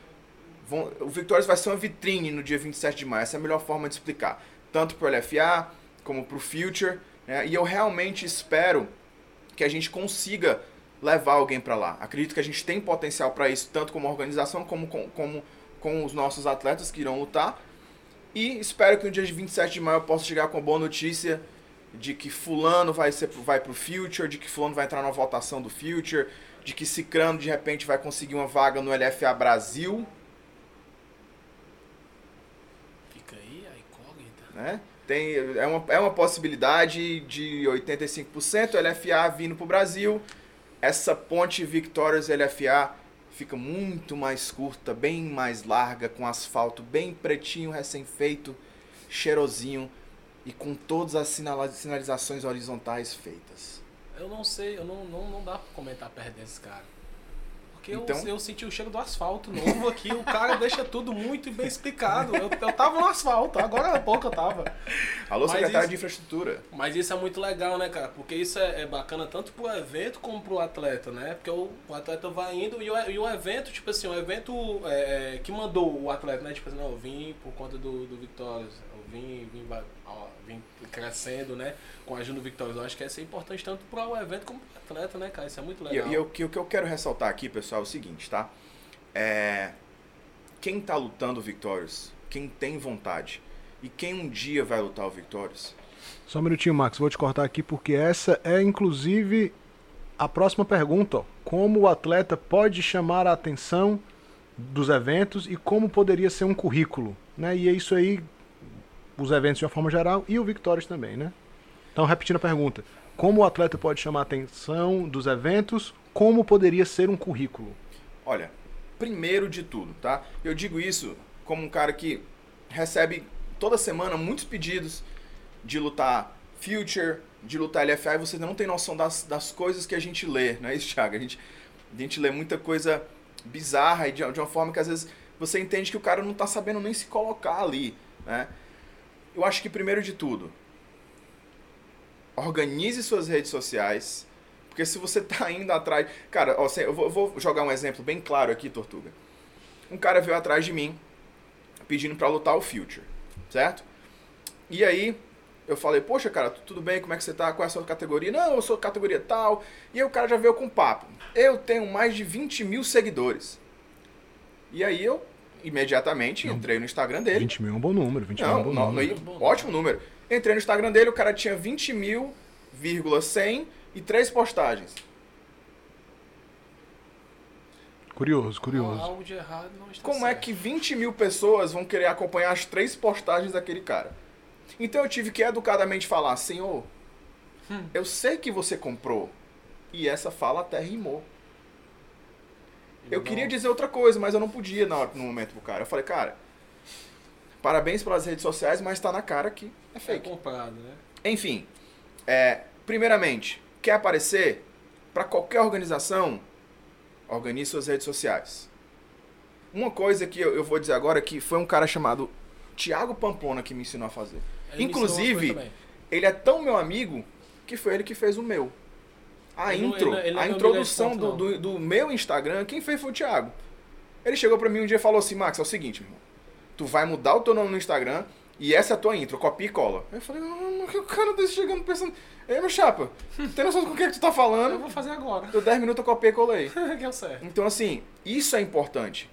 Vão, o Victorious vai ser uma vitrine no dia 27 de maio. Essa é a melhor forma de explicar. Tanto para o LFA como para o Future. Né? E eu realmente espero que a gente consiga levar alguém para lá. Acredito que a gente tem potencial para isso, tanto como organização como com, como com os nossos atletas que irão lutar. E espero que no dia de 27 de maio eu possa chegar com a boa notícia de que fulano vai ser vai pro Future, de que fulano vai entrar na votação do Future, de que Cicrano de repente vai conseguir uma vaga no LFA Brasil, Né? Tem, é, uma, é uma possibilidade de 85% LFA vindo para o Brasil. Essa ponte Victorious LFA fica muito mais curta, bem mais larga, com asfalto bem pretinho, recém-feito, cheirosinho e com todas as sinalizações horizontais feitas. Eu não sei, eu não, não, não dá para comentar perto desse cara. Porque então... eu, eu senti o cheiro do asfalto novo aqui. O cara <laughs> deixa tudo muito bem explicado. Eu, eu tava no asfalto, agora há pouco eu tava. Alô, mas secretário isso, de infraestrutura. Mas isso é muito legal, né, cara? Porque isso é, é bacana tanto pro evento como pro atleta, né? Porque o, o atleta vai indo e o, e o evento, tipo assim, o evento é, é que mandou o atleta, né? Tipo assim, não, eu vim por conta do, do Victorious. Eu vim, vim, ó, vim crescendo, né? Com a ajuda do Victorious. Eu acho que isso é importante tanto para o evento como pro atleta, né, cara? Isso é muito legal. E, e o, que, o que eu quero ressaltar aqui, pessoal, é o seguinte, tá? É, quem tá lutando o Victorious, quem tem vontade, e quem um dia vai lutar o Victorious... Só um minutinho, Max, vou te cortar aqui porque essa é inclusive a próxima pergunta. Ó. Como o atleta pode chamar a atenção dos eventos e como poderia ser um currículo? Né? E é isso aí, os eventos de uma forma geral e o Victorious também, né? Então, repetindo a pergunta, como o atleta pode chamar a atenção dos eventos? Como poderia ser um currículo? Olha, primeiro de tudo, tá? Eu digo isso como um cara que recebe toda semana muitos pedidos de lutar Future, de lutar LFA, e você não tem noção das, das coisas que a gente lê, não é isso, Thiago? A gente, a gente lê muita coisa bizarra e de, de uma forma que às vezes você entende que o cara não está sabendo nem se colocar ali, né? Eu acho que primeiro de tudo, organize suas redes sociais. Porque se você <laughs> tá indo atrás. Cara, ó, eu vou, jogar um exemplo bem claro aqui, Tortuga. Um cara veio atrás de mim pedindo para lutar o Future, certo? E aí eu falei, poxa, cara, tudo bem? Como é que você tá? Qual é a sua categoria? Não, eu sou categoria tal. E aí o cara já veio com papo. Eu tenho mais de 20 mil seguidores. E aí eu imediatamente entrei no Instagram dele. 20 mil é um bom número, 20 não, mil é um bom não, número. Não, ótimo número. Entrei no Instagram dele, o cara tinha 20 mil, 100 e três postagens. Curioso, curioso. Algo de errado não está Como é certo. é que 20 mil pessoas vão querer acompanhar as três postagens daquele cara? Então eu tive que educadamente falar, senhor, hum. eu sei que você comprou. E essa fala até rimou. Eu queria dizer outra coisa, mas eu não podia na hora, no momento pro cara. Eu falei, cara, parabéns pelas redes sociais, mas tá na cara que é É fake. comprado, né? Enfim, é, primeiramente, quer aparecer? Para qualquer organização, organize suas redes sociais. Uma coisa que eu, eu vou dizer agora é que foi um cara chamado Tiago Pamplona que me ensinou a fazer. Ele Inclusive. Ele é tão meu amigo que foi ele que fez o meu. A Ele não- intro, ele não- ele não a introdução do, do, do meu Instagram, quem fez foi o Thiago. Ele chegou pra mim um dia e falou assim, Max, é o seguinte, meu irmão. Tu vai mudar o teu nome no Instagram e essa é a tua intro, copia e cola. Aí eu falei, ah, que o cara desse chegando pensando, ei, meu chapa, <laughs> tem noção do que, é que tu tá Eu falando? vou fazer agora. Deu 10 minutos eu copiei e colei. <laughs> que é o certo. Então, assim, isso é importante.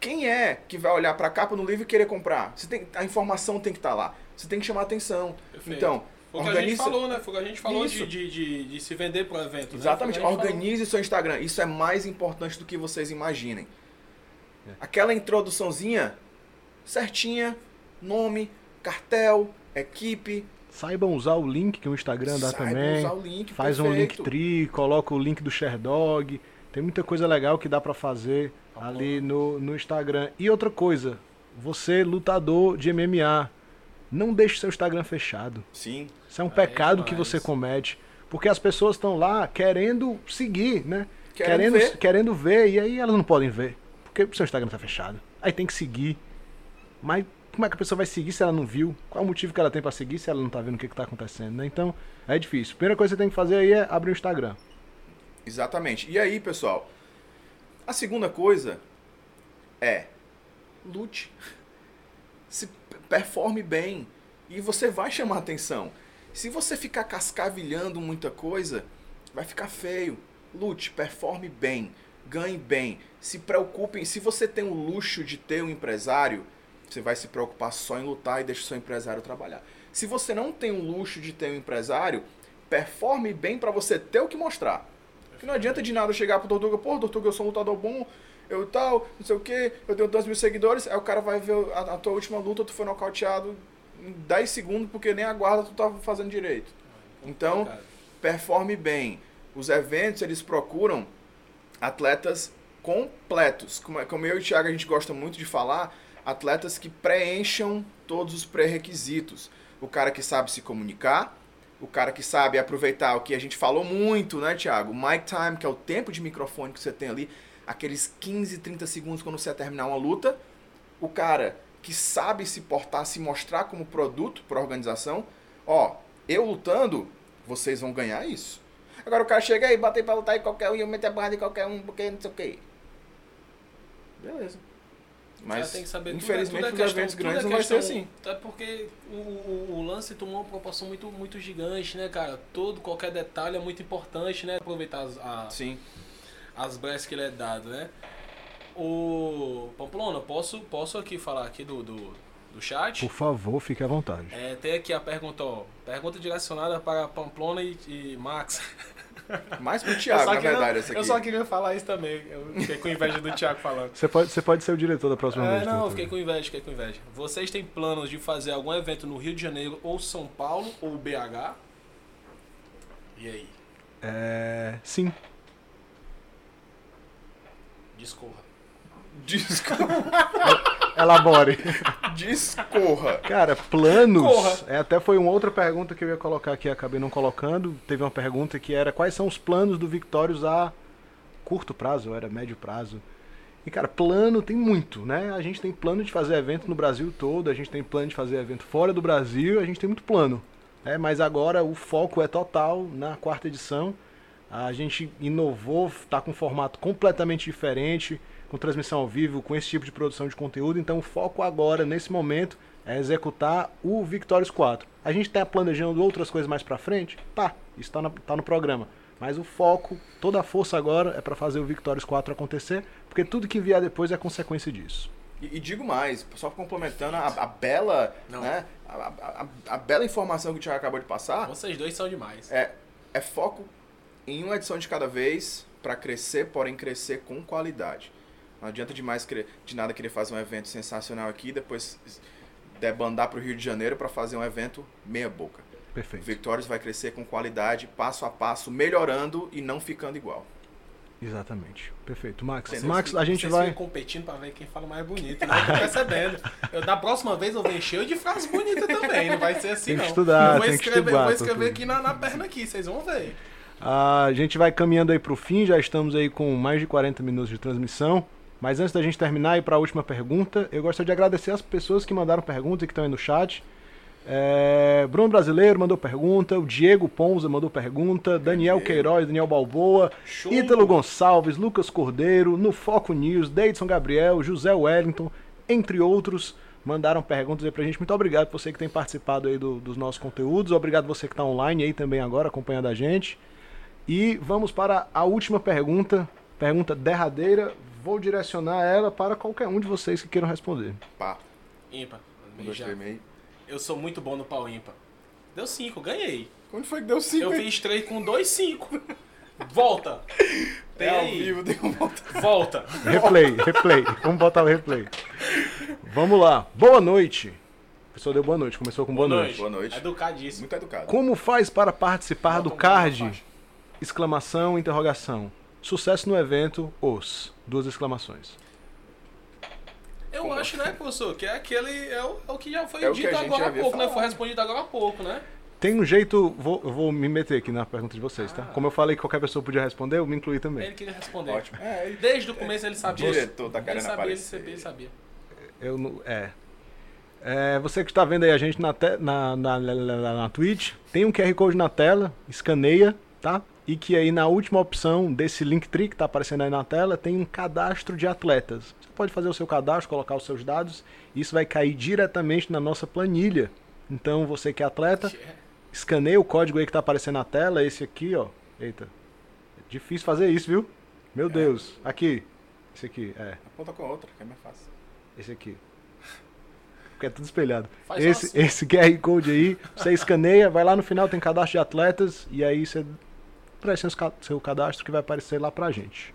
Quem é que vai olhar pra capa no livro e querer comprar? Você tem, a informação tem que estar lá. Você tem que chamar atenção. Perfeito. Então, Foi o que a gente organiza... falou, né? Foi o que a gente falou de, de, de, de se vender pro evento. né? Exatamente. O que a gente Organize seu Instagram. Isso é mais importante do que vocês imaginem. É. Aquela introduçãozinha certinha, nome, cartel, equipe. Saibam usar o link que o Instagram dá Saibam também. usar o link, Faz um perfeito. Linktree, coloca o link do Sherdog. Tem muita coisa legal que dá pra fazer Tá ali no, no Instagram. E outra coisa, você lutador de MMA, não deixe seu Instagram fechado. Sim. Isso é um é pecado que demais. você comete, porque as pessoas estão lá querendo seguir, né? Querendo ver. querendo ver, e aí elas não podem ver, porque o seu Instagram tá fechado. Aí tem que seguir. Mas como é que a pessoa vai seguir se ela não viu? Qual o motivo que ela tem pra seguir se ela não tá vendo o que, que tá acontecendo, né? Então, é difícil. A primeira coisa que você tem que fazer aí é abrir o Instagram. Exatamente. E aí, pessoal, a segunda coisa é lute. Se performe bem e você vai chamar atenção. Se você ficar cascavilhando muita coisa, vai ficar feio. Lute, performe bem, ganhe bem. Se preocupem, se você tem o luxo de ter um empresário, você vai se preocupar só em lutar e deixa o seu empresário trabalhar. Se você não tem o luxo de ter um empresário, performe bem para você ter o que mostrar. Porque não adianta de nada chegar pro Tortuga, pô, Tortuga, eu sou um lutador bom, eu tal, não sei o que, eu tenho 2 mil seguidores, aí o cara vai ver a, a tua última luta, tu foi nocauteado em 10 segundos, porque nem a guarda tu tava fazendo direito. Então, Cara, performe bem. Os eventos, eles procuram atletas completos. Como, é- como eu e o Thiago, a gente gosta muito de falar, atletas que preencham todos os pré-requisitos. O cara que sabe se comunicar, o cara que sabe aproveitar o que a gente falou muito, né, Thiago? Mic time, que é o tempo de microfone que você tem ali, aqueles 15, 30 segundos quando você terminar uma luta. O cara que sabe se portar, se mostrar como produto para a organização. Ó, eu lutando, vocês vão ganhar isso. Agora o cara chega aí, batei pra lutar em qualquer um e eu meter a porrada em qualquer um, porque não sei o que. Beleza. Mas Mas, tem que saber tudo é- infelizmente, tudo é os questão- eventos tudo grandes é não vai ser assim. É porque o, o, o lance tomou uma proporção muito, muito gigante, né, cara? Todo, qualquer detalhe é muito importante, né? Aproveitar as, a- Sim. As brechas que ele é dado, né? O Pamplona, posso, posso aqui falar aqui do, do, do chat? Por favor, fique à vontade. É, tem aqui a pergunta, ó. Pergunta direcionada para Pamplona e, e Max. Mais pro Thiago, na queria- verdade, essa aqui. Eu só queria falar isso também. Eu fiquei com inveja do Thiago falando. Você pode, você pode ser o diretor da próxima É, vez. não, eu fiquei com inveja, fiquei com inveja. Vocês têm planos de fazer algum evento no Rio de Janeiro, ou São Paulo, ou BH? E aí? É, sim. Discorra. Discorra. <laughs> Elabore. Discorra. Cara, planos. Corra. É, até foi uma outra pergunta que eu ia colocar aqui, acabei não colocando. Teve uma pergunta que era quais são os planos do Victorious a curto prazo, ou era médio prazo. E, cara, plano tem muito, né? A gente tem plano de fazer evento no Brasil todo, a gente tem plano de fazer evento fora do Brasil, a gente tem muito plano. É, mas agora o foco é total na quarta edição. A gente inovou, tá com um formato completamente diferente, com transmissão ao vivo, com esse tipo de produção de conteúdo. Então o foco agora, nesse momento, é executar o Victorious 4. A gente tá planejando outras coisas mais pra frente? Tá, isso tá, na- tá no programa. Mas o foco, toda a força agora é pra fazer o Victorious 4 acontecer, porque tudo que vier depois é consequência disso. E, e digo mais, só complementando a, a bela, Não. né, a, a- a- a bela informação que o Thiago acabou de passar, Vocês dois são demais. é, é foco em uma edição de cada vez para crescer, porém crescer com qualidade. Não adianta demais querer, de nada querer fazer um evento sensacional aqui e depois debandar para o Rio de Janeiro para fazer um evento meia boca. O Perfeito. Victorious vai crescer com qualidade, passo a passo, melhorando e não ficando igual. Exatamente. Perfeito. Max, Entendeu? Max a gente Vocês vai. competindo pra ver quem fala mais bonito, né? Tô percebendo. Eu, da próxima vez eu vou encher de frases bonitas também, não vai ser assim Tem que não. estudar, eu vou tem que escrever, estudar, vou escrever aqui na, na perna aqui, vocês vão ver. A gente vai caminhando aí pro fim, já estamos aí com mais de 40 minutos de transmissão. Mas antes da gente terminar e para a última pergunta, eu gostaria de agradecer as pessoas que mandaram perguntas e que estão aí no chat. É, Bruno Brasileiro mandou pergunta, o Diego Ponza mandou pergunta, Daniel. Queiroz, Daniel Balboa, Chumbo. Ítalo Gonçalves, Lucas Cordeiro, no Foco News, Deidson Gabriel, José Wellington, entre outros, mandaram perguntas aí pra gente. Muito obrigado por você que tem participado aí do- dos nossos conteúdos, obrigado você que está online aí também agora acompanhando a gente. E vamos para a última pergunta, pergunta derradeira. Vou direcionar ela para qualquer um de vocês que queiram responder. Pá. Ímpar. Um, dois, Já. três, meio. Eu sou muito bom no pau ímpar. Deu 5, ganhei. Onde foi que deu cinco? Eu hein? fiz 3 com 2, 5. Volta. Tem É ao aí. vivo, deu uma volta. Volta. Replay, replay. Vamos botar o replay. Vamos lá. Boa noite. A pessoa deu boa noite, começou com boa, noite. Boa noite. Educadíssimo. Muito educado. Como faz para participar do um card? Exclamação, interrogação. Sucesso no evento, os. Duas exclamações. Eu Como? acho, né, professor, que é aquele. É o, é o que já foi É dito agora há pouco, né? Foi respondido agora há pouco, né? Tem um jeito, vou, eu vou me meter aqui na pergunta de vocês, tá? Ah. Como eu falei que qualquer pessoa podia responder, eu me incluí também. Ele queria responder. Ótimo. É, ele- Desde o começo ele sabia. Diretor tá ele querendo sabia, ele aparecer. sabia, ele sabia. Eu não. É. É, você que está vendo aí a gente na, te- na, na, na, na, na Twitch, tem um QR Code na tela, escaneia, tá? E que aí na última opção desse Linktree que está aparecendo aí na tela, tem um cadastro de atletas. Você pode fazer o seu cadastro, colocar os seus dados, e isso vai cair diretamente na nossa planilha. Então você que é atleta, escaneia o código aí que está aparecendo na tela, esse aqui, ó. Eita. É difícil fazer isso, viu? Meu Deus. Aqui. Esse aqui, é. Aponta com a outra, que é mais fácil. Esse aqui. Porque é tudo espelhado. Faz Esse, assim. esse QR Code aí, você escaneia, vai lá no final, tem cadastro de atletas, e aí você preenche seu ca- seu cadastro que vai aparecer lá pra gente.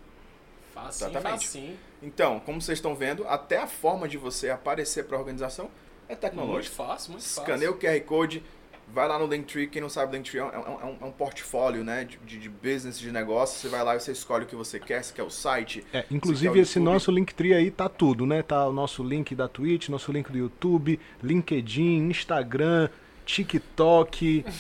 Facinho, Exatamente. facinho. Então, como vocês estão vendo, até a forma de você aparecer para a organização é Muito tecnológica. fácil, muito fácil. Escaneia o QR Code, vai lá no Linktree. Quem não sabe, Linktree é um, é um- é um portfólio né, de, de- business, de negócio. Você vai lá e você escolhe o que você quer, se quer o site. É, inclusive o esse nosso Linktree aí tá tudo, né? Tá o nosso link da Twitch, nosso link do YouTube, LinkedIn, Instagram, TikTok. <laughs>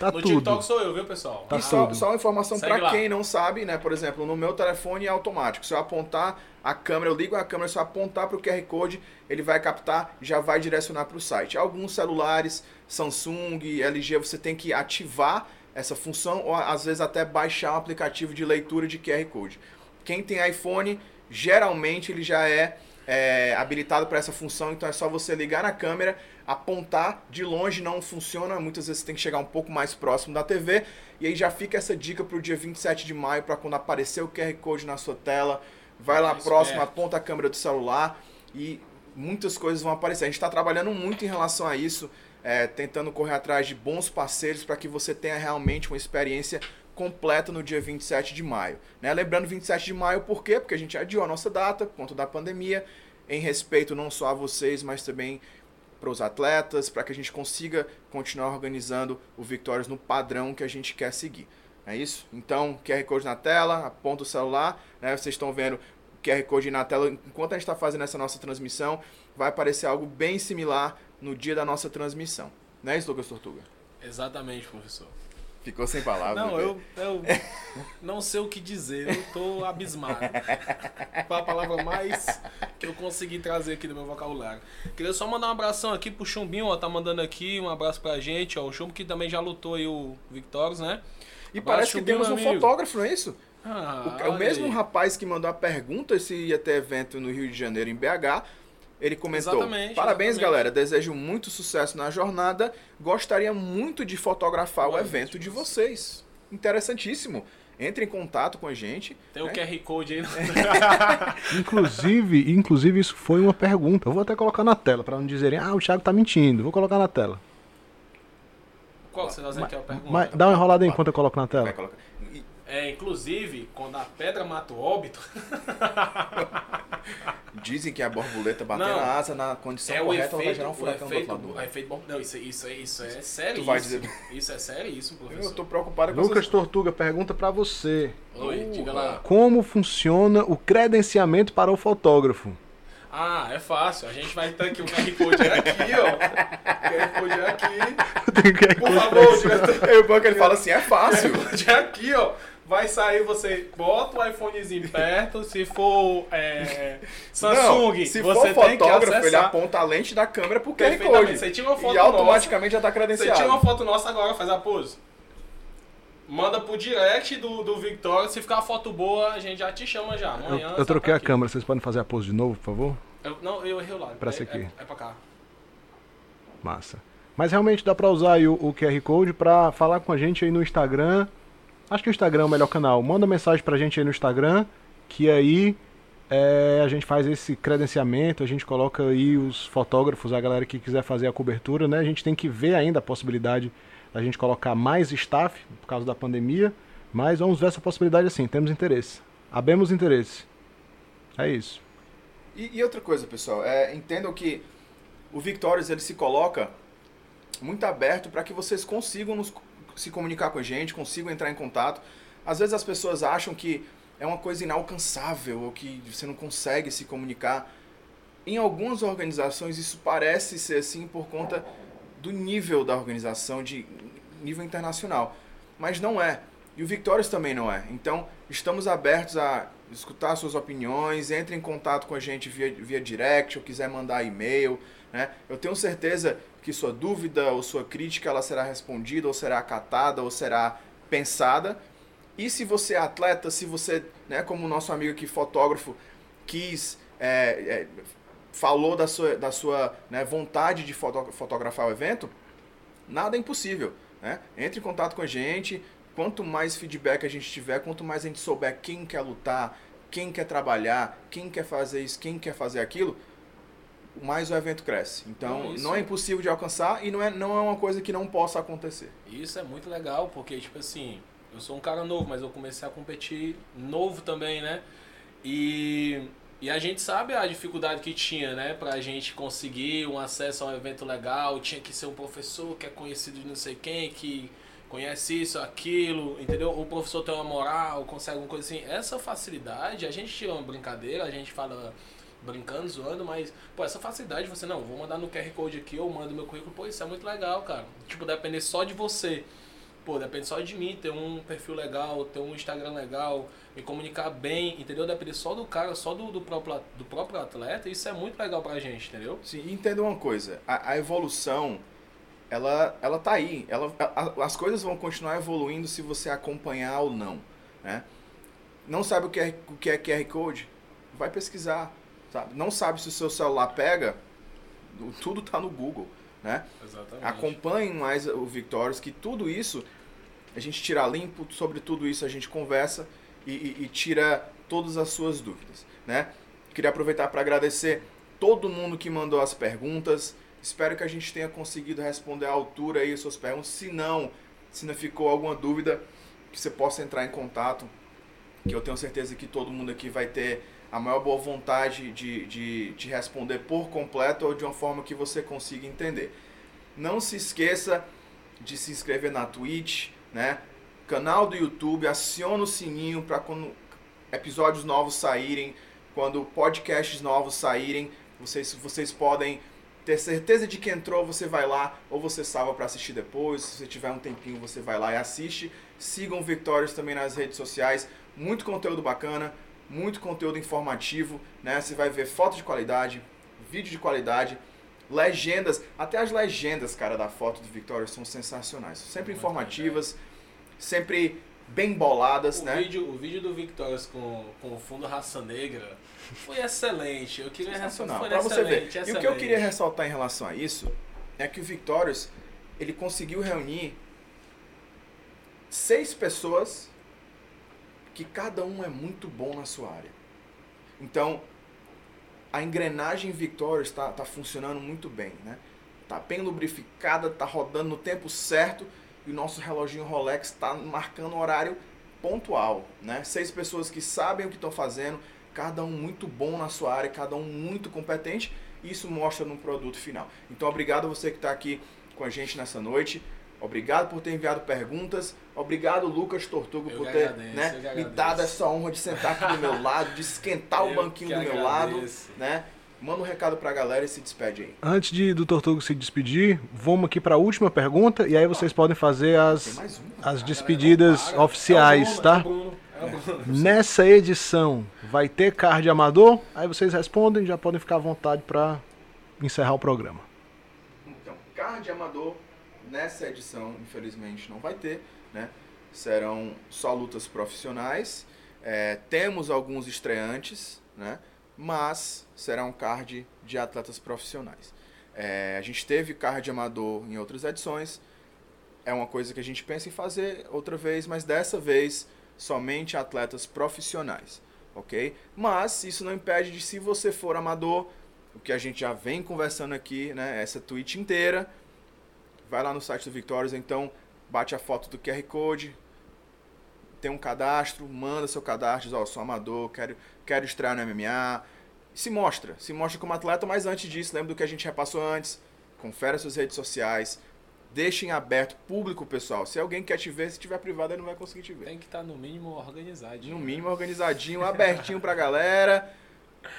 Tá No tudo. TikTok sou eu, viu, pessoal? Tá e só, só uma informação para quem não sabe, né? Por exemplo, no meu telefone é automático. Se eu apontar a câmera, eu ligo a câmera, se eu apontar para o QR Code, ele vai captar, já vai direcionar para o site. Alguns celulares, Samsung, LG, você tem que ativar essa função ou às vezes até baixar um aplicativo de leitura de QR Code. Quem tem iPhone, geralmente ele já é, é, habilitado para essa função, então é só você ligar na câmera, apontar de longe não funciona, muitas vezes você tem que chegar um pouco mais próximo da TV, e aí já fica essa dica para o dia 27 de maio, para quando aparecer o QR Code na sua tela, vai lá próximo, aponta a câmera do celular e muitas coisas vão aparecer. A gente está trabalhando muito em relação a isso, é, tentando correr atrás de bons parceiros para que você tenha realmente uma experiência completa no dia 27 de maio. Né? Lembrando, 27 de maio, por quê? Porque a gente adiou a nossa data por conta da pandemia, em respeito não só a vocês, mas também para os atletas, para que a gente consiga continuar organizando o Victórios no padrão que a gente quer seguir. É isso? Então, QR Code na tela, aponta o celular, né? Vocês estão vendo o QR Code na tela. Enquanto a gente está fazendo essa nossa transmissão, vai aparecer algo bem similar no dia da nossa transmissão. Não é isso, Lucas Tortuga? Exatamente, professor. Ficou sem palavras. Não, né? eu, eu não sei o que dizer, eu tô abismado. Foi a palavra mais que eu consegui trazer aqui do meu vocabulário. Queria só mandar um abração aqui pro Chumbinho, ó, tá mandando aqui um abraço pra gente, ó, o Chumbo que também já lutou aí o Victorious, né? E Abraço, parece que temos um amigo. fotógrafo, não é isso? Ah, O, o mesmo rapaz que mandou a pergunta se ia ter evento no Rio de Janeiro, em BH, ele comentou: Exatamente, Parabéns, exatamente. galera. Desejo muito sucesso na jornada. Gostaria muito de fotografar o evento de vocês. Interessantíssimo. Entre em contato com a gente. Tem o né? QR Code aí. <laughs> Inclusive, inclusive isso foi uma pergunta. Eu vou até colocar na tela para não dizerem, ah, o Thiago tá mentindo. Vou colocar na tela. Qual que você tá dizendo que é a pergunta? Mas dá uma enrolada aí enquanto eu coloco na Vai tela. colocar. É, inclusive, quando a pedra mata o óbito, <laughs> Dizem que a borboleta batendo Não. a asa na condição é o correta, ela vai efeito, gerar um o furacão do efeito, outro lado do o efeito bom. Não, isso, isso, é- isso é sério. Tu vai isso. dizer- Isso é sério, isso, professor. Eu tô preocupado com Lucas essas... Tortuga pergunta pra você. Oi, diga lá. Como funciona o credenciamento para o fotógrafo? Ah, é fácil. A gente vai estar aqui, o QR Code é aqui, ó. <laughs> O QR Code é aqui. Por favor, diretor. Aí o banco ele fala assim, é O fácil. QR Code é aqui, ó. Vai sair, você bota o iPhonezinho perto. Se for é, <laughs> Samsung, Não, se você for tem que fotógrafo, ele acessar. aponta a lente da câmera pro QR. Code. Você tira uma foto e automaticamente já tá Você credenciado. tira uma foto nossa agora, faz a pose. Manda pro direct do, do Victoria. Se ficar uma foto boa, a gente já te chama já. Eu, Amanhã. eu você troquei tá a aqui. câmera, vocês podem fazer a pose de novo, por favor? Eu- não, eu errei o lado. Pra é, aqui. É, é pra cá. Massa. Mas realmente dá pra usar aí o, o QR Code pra falar com a gente aí no Instagram. Acho que o Instagram é o melhor canal. Manda mensagem pra gente aí no Instagram, que aí é, a gente faz esse credenciamento, a gente coloca aí os fotógrafos, a galera que quiser fazer a cobertura, né? A gente tem que ver ainda a possibilidade da gente colocar mais staff por causa da pandemia, mas vamos ver essa possibilidade assim, temos interesse. Abemos interesse. É isso. E, e outra coisa, pessoal, é, entendam que o Victorious ele se coloca muito aberto para que vocês consigam nos- se comunicar com a gente, consigam entrar em contato. Às vezes as pessoas acham que é uma coisa inalcançável ou que você não consegue se comunicar. Em algumas organizações isso parece ser assim por conta do nível da organização, de nível internacional. Mas não é. E o Victorious também não é. Então, estamos abertos a escutar suas opiniões, entre em contato com a gente via, via direct, ou quiser mandar e-mail. Né? Eu tenho certeza que sua dúvida ou sua crítica ela será respondida, ou será acatada, ou será pensada. E se você é atleta, se você, né, como o nosso amigo aqui, fotógrafo, quis, é, é, falou da sua, da sua né, vontade de foto- fotografar o evento, nada é impossível. Né? Entre em contato com a gente. Quanto mais feedback a gente tiver, quanto mais a gente souber quem quer lutar, quem quer trabalhar, quem quer fazer isso, quem quer fazer aquilo, mais o evento cresce. Então, Não, isso- não é impossível de alcançar e não é, não é uma coisa que não possa acontecer. Isso é muito legal, porque, tipo assim, eu sou um cara novo, mas eu comecei a competir novo também, né? E, e a gente sabe a dificuldade que tinha, né? Pra gente conseguir um acesso a um evento legal, tinha que ser um professor que é conhecido de não sei quem, que conhece isso, aquilo, entendeu? O professor tem uma moral, consegue alguma coisa assim. Essa facilidade, a gente tira uma brincadeira, a gente fala brincando, zoando, mas, pô, essa facilidade, você, não, vou mandar no QR Code aqui, eu mando meu currículo, pô, isso é muito legal, cara. Tipo, depender só de você. Pô, depende só de mim, ter um perfil legal, ter um Instagram legal, me comunicar bem, entendeu? Depender só do cara, só do, do, próprio, do próprio atleta, isso é muito legal pra gente, entendeu? Sim, entenda uma coisa, a, a evolução, ela, ela tá aí, ela, a- as coisas vão continuar evoluindo se você acompanhar ou não, né? Não sabe o que é, o que é QR Code? Vai pesquisar, sabe? Não sabe se o seu celular pega? Tudo tá no Google, né? Exatamente. Acompanhem mais o Victorious, que tudo isso a gente tira limpo, sobre tudo isso a gente conversa e, e- e tira todas as suas dúvidas, né? Queria aproveitar para agradecer todo mundo que mandou as perguntas. Espero que a gente tenha conseguido responder à altura aí as suas perguntas. Se não, se não ficou alguma dúvida, que você possa entrar em contato, que eu tenho certeza que todo mundo aqui vai ter a maior boa vontade de, de, de responder por completo ou de uma forma que você consiga entender. Não se esqueça de se inscrever na Twitch, né? Canal do YouTube, aciona o sininho para quando episódios novos saírem, quando podcasts novos saírem, vocês, vocês podem ter certeza de que entrou, você vai lá, ou você salva para assistir depois, se você tiver um tempinho, você vai lá e assiste. Sigam o também nas redes sociais, muito conteúdo bacana, muito conteúdo informativo, né? Você vai ver foto de qualidade, vídeo de qualidade, legendas, até as legendas, cara, da foto do Victorious são sensacionais, sempre Muito informativas, sempre bem boladas, O, né? vídeo, o vídeo do Victorious com, com o fundo raça negra foi excelente. Eu queria foi pra você ver. excelente, E o que eu queria ressaltar em relação a isso é que o Victorious, ele conseguiu reunir seis pessoas que cada um é muito bom na sua área. Então, a engrenagem Victorious está tá funcionando muito bem, né? Tá bem lubrificada, tá rodando no tempo certo e o nosso reloginho Rolex está marcando horário pontual, né? Seis pessoas que sabem o que estão fazendo, cada um muito bom na sua área, cada um muito competente, e isso mostra no produto final. Então, obrigado a você que está aqui com a gente nessa noite. Obrigado por ter enviado perguntas. Obrigado, Lucas Tortuga, Eu por ter agradeço, né, me agradeço. dado essa honra de sentar aqui do meu <laughs> lado, de esquentar o Eu banquinho que do meu lado. agradeço. Né? Manda um recado pra galera e se despede aí. Antes de, do Tortugo se despedir, vamos aqui para a última pergunta e aí vocês podem fazer as, uma. as despedidas oficiais, É tá? o é o Bruno. <laughs> Nessa edição vai ter card amador? Aí vocês respondem, já podem ficar à vontade para encerrar o programa. Então, card amador nessa edição, infelizmente, não vai ter, né? Serão só lutas profissionais. É, temos alguns estreantes, né? Mas será um card de atletas profissionais. É, a gente teve card amador em outras edições. É uma coisa que a gente pensa em fazer outra vez, mas dessa vez somente atletas profissionais, ok? Mas isso não impede de, se você for amador, o que a gente já vem conversando aqui, né? Essa tweet inteira, vai lá no site do Victorious, então bate a foto do QR Code, tem um cadastro, manda seu cadastro, diz, ó, sou amador, quero, quero estrear no MMA. Se mostra, se mostra como atleta, mas antes disso, lembra do que a gente repassou antes, confere as suas redes sociais, deixa em aberto, público, pessoal. Se alguém quer te ver, se tiver privado, ele não vai conseguir te ver. Tem que estar no mínimo organizado. No mínimo organizadinho, abertinho pra galera,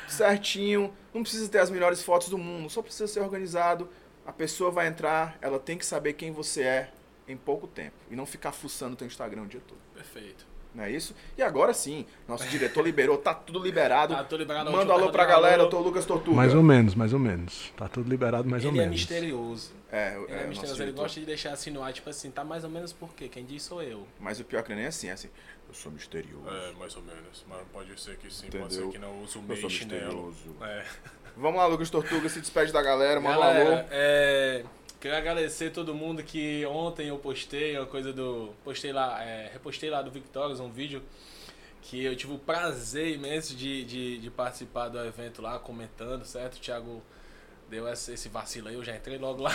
certinho. Não precisa ter as melhores fotos do mundo, só precisa ser organizado. A pessoa vai entrar, ela tem que saber quem você é em pouco tempo e não ficar fuçando teu Instagram o dia todo. Perfeito. Não é isso? E agora sim, nosso diretor liberou, tá tudo liberado. <laughs> Tá tudo liberado, Manda um alô pra pergunta do galera, eu tô o Lucas Tortuga. Mais ou menos, mais ou menos. Tá tudo liberado mais ou Ele é menos. misterioso. É, Ele é, é, o misterioso. Ele diretor. gosta de deixar assim no ar, tipo assim, tá mais ou menos por quê? Quem diz sou eu. Mas o pior que nem é assim, é assim. Eu sou misterioso. É, mais ou menos. Mas pode ser que sim, pode ser que não use o Eu sou misterioso. É. Vamos lá, Lucas Tortuga, se despede da galera, manda um alô. é, quero agradecer todo mundo que ontem eu postei uma coisa do. Postei lá, é, repostei lá do Victorious um vídeo que eu tive o prazer imenso de, de, de participar do evento lá, comentando, certo? O Thiago deu esse, vacilo aí, eu já entrei logo lá.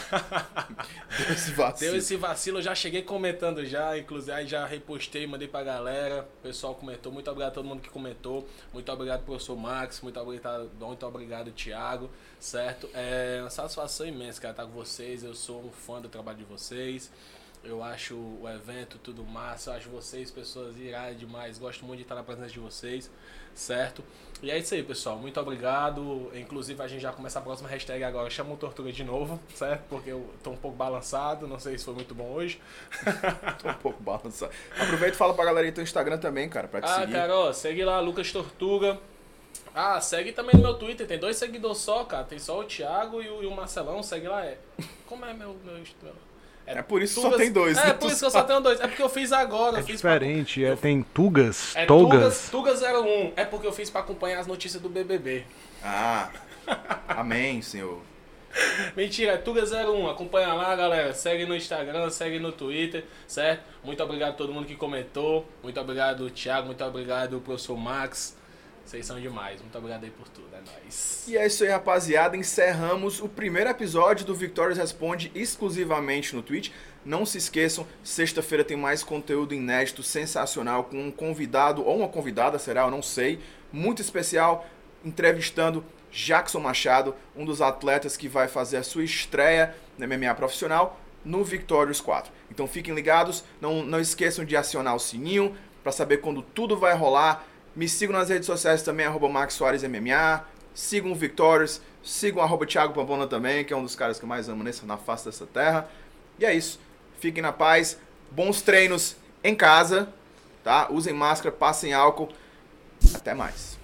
<laughs> Deu esse vacilo. Deu esse vacilo, eu já cheguei comentando já, inclusive aí já repostei, mandei pra galera. O pessoal comentou, muito obrigado a todo mundo que comentou. Muito obrigado professor Max, muito obrigado, muito obrigado Thiago, certo? É uma satisfação imensa, cara, estar com vocês. Eu sou um fã do trabalho de vocês. Eu acho o evento tudo massa, eu acho vocês pessoas iradas demais, gosto muito de estar na presença de vocês, certo? E é isso aí, pessoal. Muito obrigado. Inclusive, a gente já começa a próxima hashtag agora. Chama o Tortuga de novo, certo? Porque eu tô um pouco balançado. Não sei se foi muito bom hoje. <laughs> Tô um pouco balançado. Aproveita e fala pra galera aí teu Instagram também, cara, pra te Ah, seguir. cara, ó, segue lá, Lucas Tortuga. Ah, segue também no meu Twitter. Tem dois seguidores só, cara. Tem só o Thiago e o, e o Marcelão. Segue lá. É. Como é meu. meu, meu É por isso que só tem dois, É, né? por isso que eu só tenho dois. É porque eu fiz agora. É fiz pra- diferente, é, tem tugas, É togas. Tugas, Tugas 01. É porque eu fiz pra acompanhar as notícias do BBB. Ah, amém, senhor. <laughs> Mentira, é Tuga01. Acompanha lá, galera. Segue no Instagram, segue no Twitter, certo? Muito obrigado a todo mundo que comentou. Muito obrigado, Thiago. Muito obrigado, professor Max. Vocês são demais. Muito obrigado aí por tudo. É nóis. E é isso aí, rapaziada. Encerramos o primeiro episódio do Victorious Responde exclusivamente no Twitch. Não se esqueçam, sexta-feira tem mais conteúdo inédito, sensacional, com um convidado ou uma convidada, será? Eu não sei. Muito especial, entrevistando Jackson Machado, um dos atletas que vai fazer a sua estreia na MMA profissional no Victorious 4. Então fiquem ligados, não, não esqueçam de acionar o sininho para saber quando tudo vai rolar. Me sigam nas redes sociais também, arroba Max Soares MMA. Sigam o Victorious, sigam arroba Thiago Pambona também, que é um dos caras que eu mais amo nessa, na face dessa terra. E é isso. Fiquem na paz. Bons treinos em casa, tá? Usem máscara, passem álcool. Até mais.